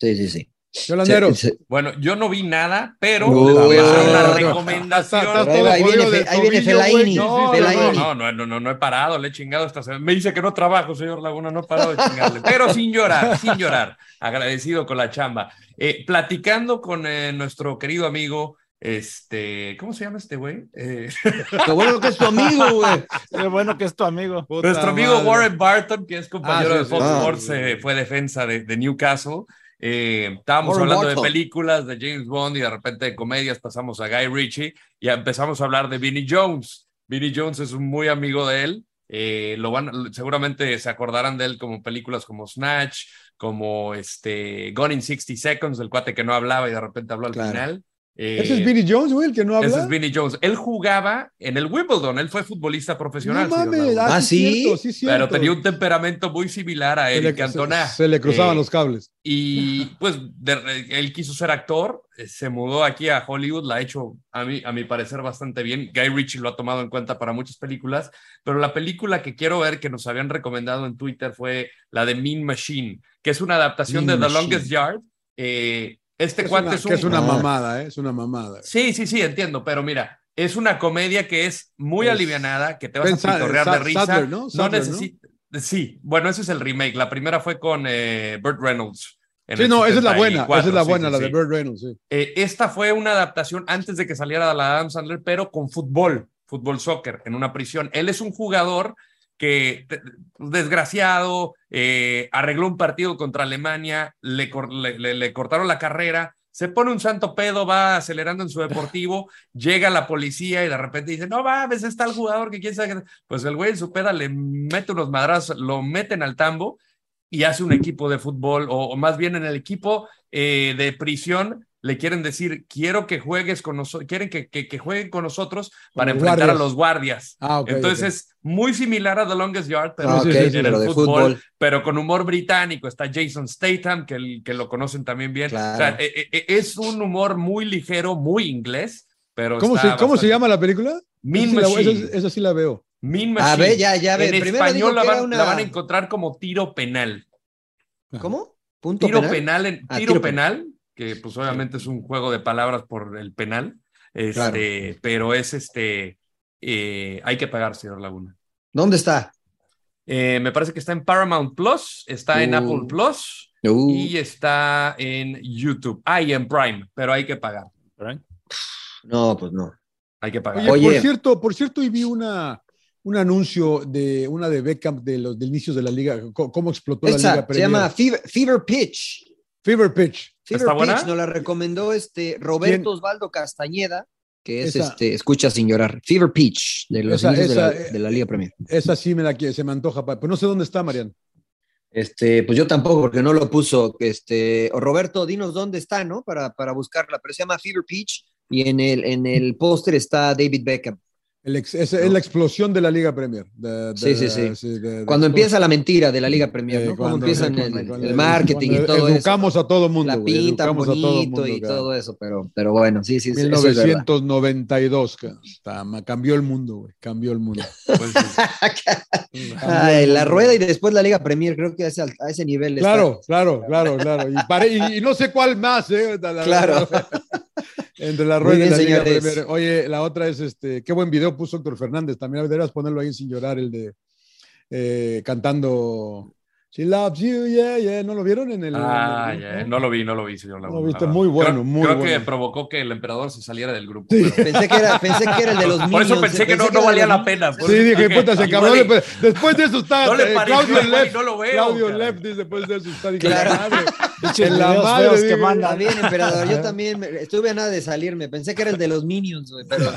Sí, sí, sí. Yolanderos. Se- se- Bueno, yo no vi nada, pero les voy a hacer una recomendación. Ahí viene jodido Fe- del ahí viene tobillo, güey. Fellaini. Sí, sí, No, sí, no, no, no, no, no, no he parado, le he chingado esta semana. Me dice que no trabajo, señor Laguna, no he parado de chingarle, pero sin llorar, sin llorar, agradecido con la chamba. Eh, platicando con eh, nuestro querido amigo, este, ¿cómo se llama este güey? Eh, Qué bueno que es tu amigo, güey. Qué bueno que es tu amigo. Puta nuestro amigo madre. Warren Barton, que es compañero Ah, sí, de sí, Fox sí. Sports, eh, fue defensa de, de Newcastle. Eh, estábamos Warren hablando de películas de James Bond y de repente de comedias pasamos a Guy Ritchie y empezamos a hablar de Vinnie Jones. Vinnie Jones es un muy amigo de él. Eh, lo van, seguramente se acordarán de él como películas como Snatch, como este Gone in 60 Seconds, el cuate que no hablaba y de repente habló al Claro. final. Eh, Ese es Billy Jones, güey, el que no habla. ese es Vinnie Jones. Él jugaba en el Wimbledon, él fue futbolista profesional. No mames, Laguna. Ah, sí, ¿sí? cierto, sí, cierto. pero tenía un temperamento muy similar a Eric Cantona. se, se le cruzaban Eh, los cables. Y pues de- él quiso ser actor, eh, se mudó aquí a Hollywood, la ha hecho a mí, a mi parecer bastante bien. Guy Ritchie lo ha tomado en cuenta para muchas películas, pero la película que quiero ver que nos habían recomendado en Twitter fue la de Mean Machine, que es una adaptación Mean de The Machine. Longest Yard. Eh, este Es cuate una, es un... que es una mamada, ¿eh? Es una mamada. Sí, sí, sí, entiendo, pero mira, es una comedia que es muy alivianada, que te vas a Sa- pitorrear de Sa- risa. Sadler, ¿no? Sadler, ¿no? necesita- Sí, bueno, ese es el remake. La primera fue con eh, Burt Reynolds. Sí, no, esa es la buena. 74, Esa es la buena, sí, la sí. de Burt Reynolds, sí. Eh, esta fue una adaptación antes de que saliera la Adam Sandler, pero con fútbol, fútbol soccer, en una prisión. Él es un jugador que, desgraciado, eh, arregló un partido contra Alemania, le, le- le- le cortaron la carrera, se pone un santo pedo, va acelerando en su deportivo, llega la policía y de repente dice, no mames, está el jugador que quién sabe. qué". Pues el güey en su peda le mete unos madrazos, lo meten al tambo y hace un equipo de fútbol, o, o más bien en el equipo eh, de prisión, le quieren decir, quiero que juegues con nosotros, quieren que, que, que jueguen con nosotros para los enfrentar guardias. a los guardias. Ah, Entonces. Muy similar a The Longest Yard, pero Ah, en el fútbol, fútbol. pero con humor británico. Está Jason Statham, que, el- que lo conocen también bien. Claro. O sea, eh, eh, es un humor muy ligero, muy inglés, pero ¿Cómo, se, ¿Cómo se llama la película? Mean esa, sí la, Machine. esa- esa sí la veo. Mean A Machine. ver, ya, ya, ve. En Primero español la van, una- la van a encontrar como tiro penal. ¿Cómo? ¿Punto Tiro penal? penal, en, Ah, tiro, tiro penal, que pues obviamente es un juego de palabras por el penal, este, Claro. pero es este, eh, hay que pagar, señor Laguna. ¿Dónde está? Eh, me parece que está en Paramount Plus, está en Uh. Apple Plus Uh, y está en YouTube. Ah, y en Prime, pero hay que pagar. no, pues no. Hay que pagar. Oye, Oye. por cierto, por cierto, y vi una, un anuncio de una de Beckham de los de inicios de la liga, cómo explotó la liga se Premier. llama Fever, Fever Pitch. Fever Pitch. Fever ¿Está buena? Nos la recomendó este Roberto ¿Quién? Osvaldo Castañeda, que es Esa- este, escucha sin llorar. Fever Pitch, de los Esa- de, la, eh, de la Liga Premier. Esa sí me la quiere, se me antoja, pero no sé dónde está, Mariano. Este, pues yo tampoco, porque no lo puso. Este, o Roberto, dinos dónde está, ¿no? Para, para buscarla, pero se llama Fever Pitch y en el, en el póster está David Beckham. El ex- es, es la explosión de la Liga Premier. de- de- Sí, sí, sí. de- de- Cuando empieza la mentira de la Liga Premier, eh, ¿no? Cuando, cuando- empiezan el, el marketing y todo eso. Educamos a todo mundo. La pinta educamos a todo bonito mundo, y todo eso, pero, pero bueno, sí, sí, sí, eso es verdad. 1992, cabrón. Está- ma- cambió el mundo, güey. Cambió el mundo. Pues, Ay, la rueda y después la Liga Premier, creo que a ese, a ese nivel está. Claro, claro, claro, claro. Y, pare- y- y no sé cuál más, ¿eh? La- la- Claro. Entre la rueda y la Liga. Premier. Oye, la otra es este, qué buen video puso Héctor Fernández. También deberías ponerlo ahí sin llorar, el de eh, cantando She loves you, yeah, yeah. ¿No lo vieron en el.? Ah, en el- ya, no lo vi, no lo vi, señor No Laguna. lo viste, muy bueno, Creo- muy Creo que bueno. provocó que el emperador se saliera del grupo. Sí. pero- Pensé que era, pensé que era el de los Por eso pensé que no, no valía la pena. por Sí, dije, puta, se acabó. y- Después, después de eso está. No le eh, pareció, Claudio Lev. no lo veo, Claudio. Lev, dice, después de eso está. Dije, Claro. la madre. La madre, que mandan. Está bien, emperador. Yo también me- estuve a nada de salirme. Pensé que era el de los Minions, güey. Pero...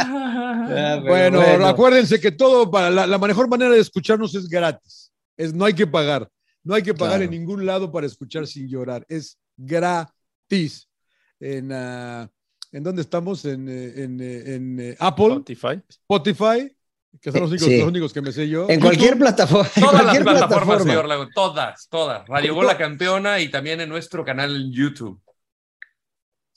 Ah, pero Bueno, acuérdense que todo para la, la mejor manera de escucharnos es gratis. Es, no hay que pagar. No hay que pagar Claro. en ningún lado para escuchar sin llorar. Es gratis. En, ah, ¿en dónde estamos? En, eh, en, eh, en, eh, Apple, Spotify. Spotify, que son los Eh, únicos, sí. los únicos que me sé yo. En cualquier YouTube, plataforma. en Todas las plataformas, plataforma. señor Laguna. Todas, todas. Radio Gol la campeona y también en nuestro canal en YouTube.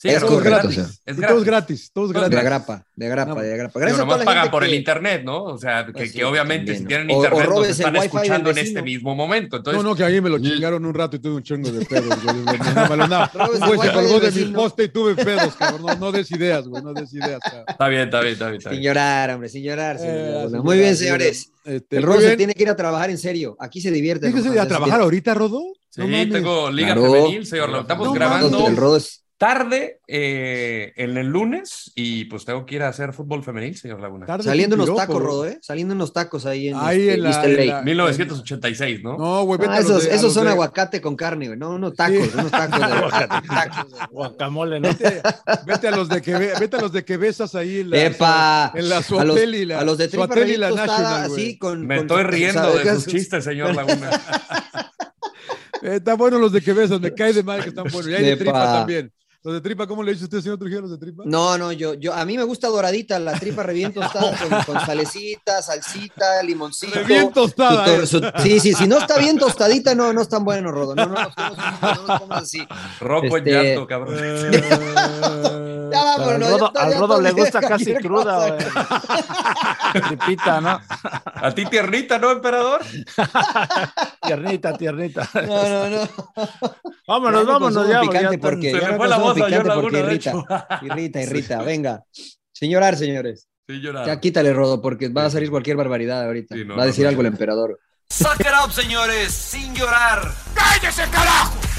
Sí, Es pero correcto, gratis. o todo es gratis. gratis. Todo es Todo es De gratis. agrapa, de agrapa, de agrapa. Digo, Gracias toda nomás pagan por el que- internet, ¿no? O sea, que, Pues sí, que obviamente también, si ¿no? tienen O- o internet nos el están escuchando en este mismo momento. Entonces, no, no, que a mí me lo chingaron un rato y tuve un chingo de pedos. No, no, no, no, Un el güey se colgó de mi poste y tuve pedos, cabrón. No, no des ideas, güey. No des ideas, cabrón. está bien, está bien, está bien. está Sin bien. llorar, hombre, sin llorar. Eh, sin Muy bien, llorar, señores. Este, El Rodo tiene que ir a trabajar en serio. Aquí se divierte. ¿Tienes que ir a trabajar ahorita, Rodo? Sí, No tengo Liga. Femenil, señor. Lo estamos No grabando. El Rodo es tarde eh, en el lunes y pues tengo que ir a hacer fútbol femenil, señor Laguna. Tarde Saliendo unos piropo, tacos. Rodo, ¿eh? Saliendo unos tacos ahí en, Ahí este, en la- en LA. la- 1986, ¿no? No, güey, vete Ah, a los esos, de- esos los son de- aguacate con carne, güey. No, unos tacos, Sí. unos tacos de aguacate. tacos. Guacamole, ¿no? Vete, vete a los de que ve- vete a los de que besas ahí en la, ¡Epa! en la los, Suatel y la a los de tripa Suatel y la National, güey. así con... Me con- estoy riendo ¿sabes? de sus chistes, señor Laguna. Eh, Están buenos los de que besas, me cae de madre que están buenos. Y hay de tripa también. Los de tripa, ¿cómo le dice usted, señor Trujillo, los de tripa? No, no, yo, yo, a mí me gusta doradita, la tripa reviento tostada con, con salecita, salsita, limoncito. Re bien tostada, Su eh. sí, sí, si no está bien tostadita, no, no es tan bueno, Rodo. No, no, no en Este- llanto, cabrón. Eh, Ya vámonos, Al ya Rodo, está, al Rodo le gusta casi cruda. Tripita, ¿no? A ti tiernita, ¿no, emperador? Tiernita, tiernita. No, no, no. Vámonos, Ya no vámonos ya. picante ya porque Se ya no fue la voz a porque irrita. Irrita, irrita, venga. Sin llorar, señores. Sí, llorar. Ya quítale, Rodo, porque va a salir cualquier barbaridad ahorita. Sí, no, va a no, decir no, algo no. el emperador. Suck it up, señores, sin llorar. ¡Cállese, carajo!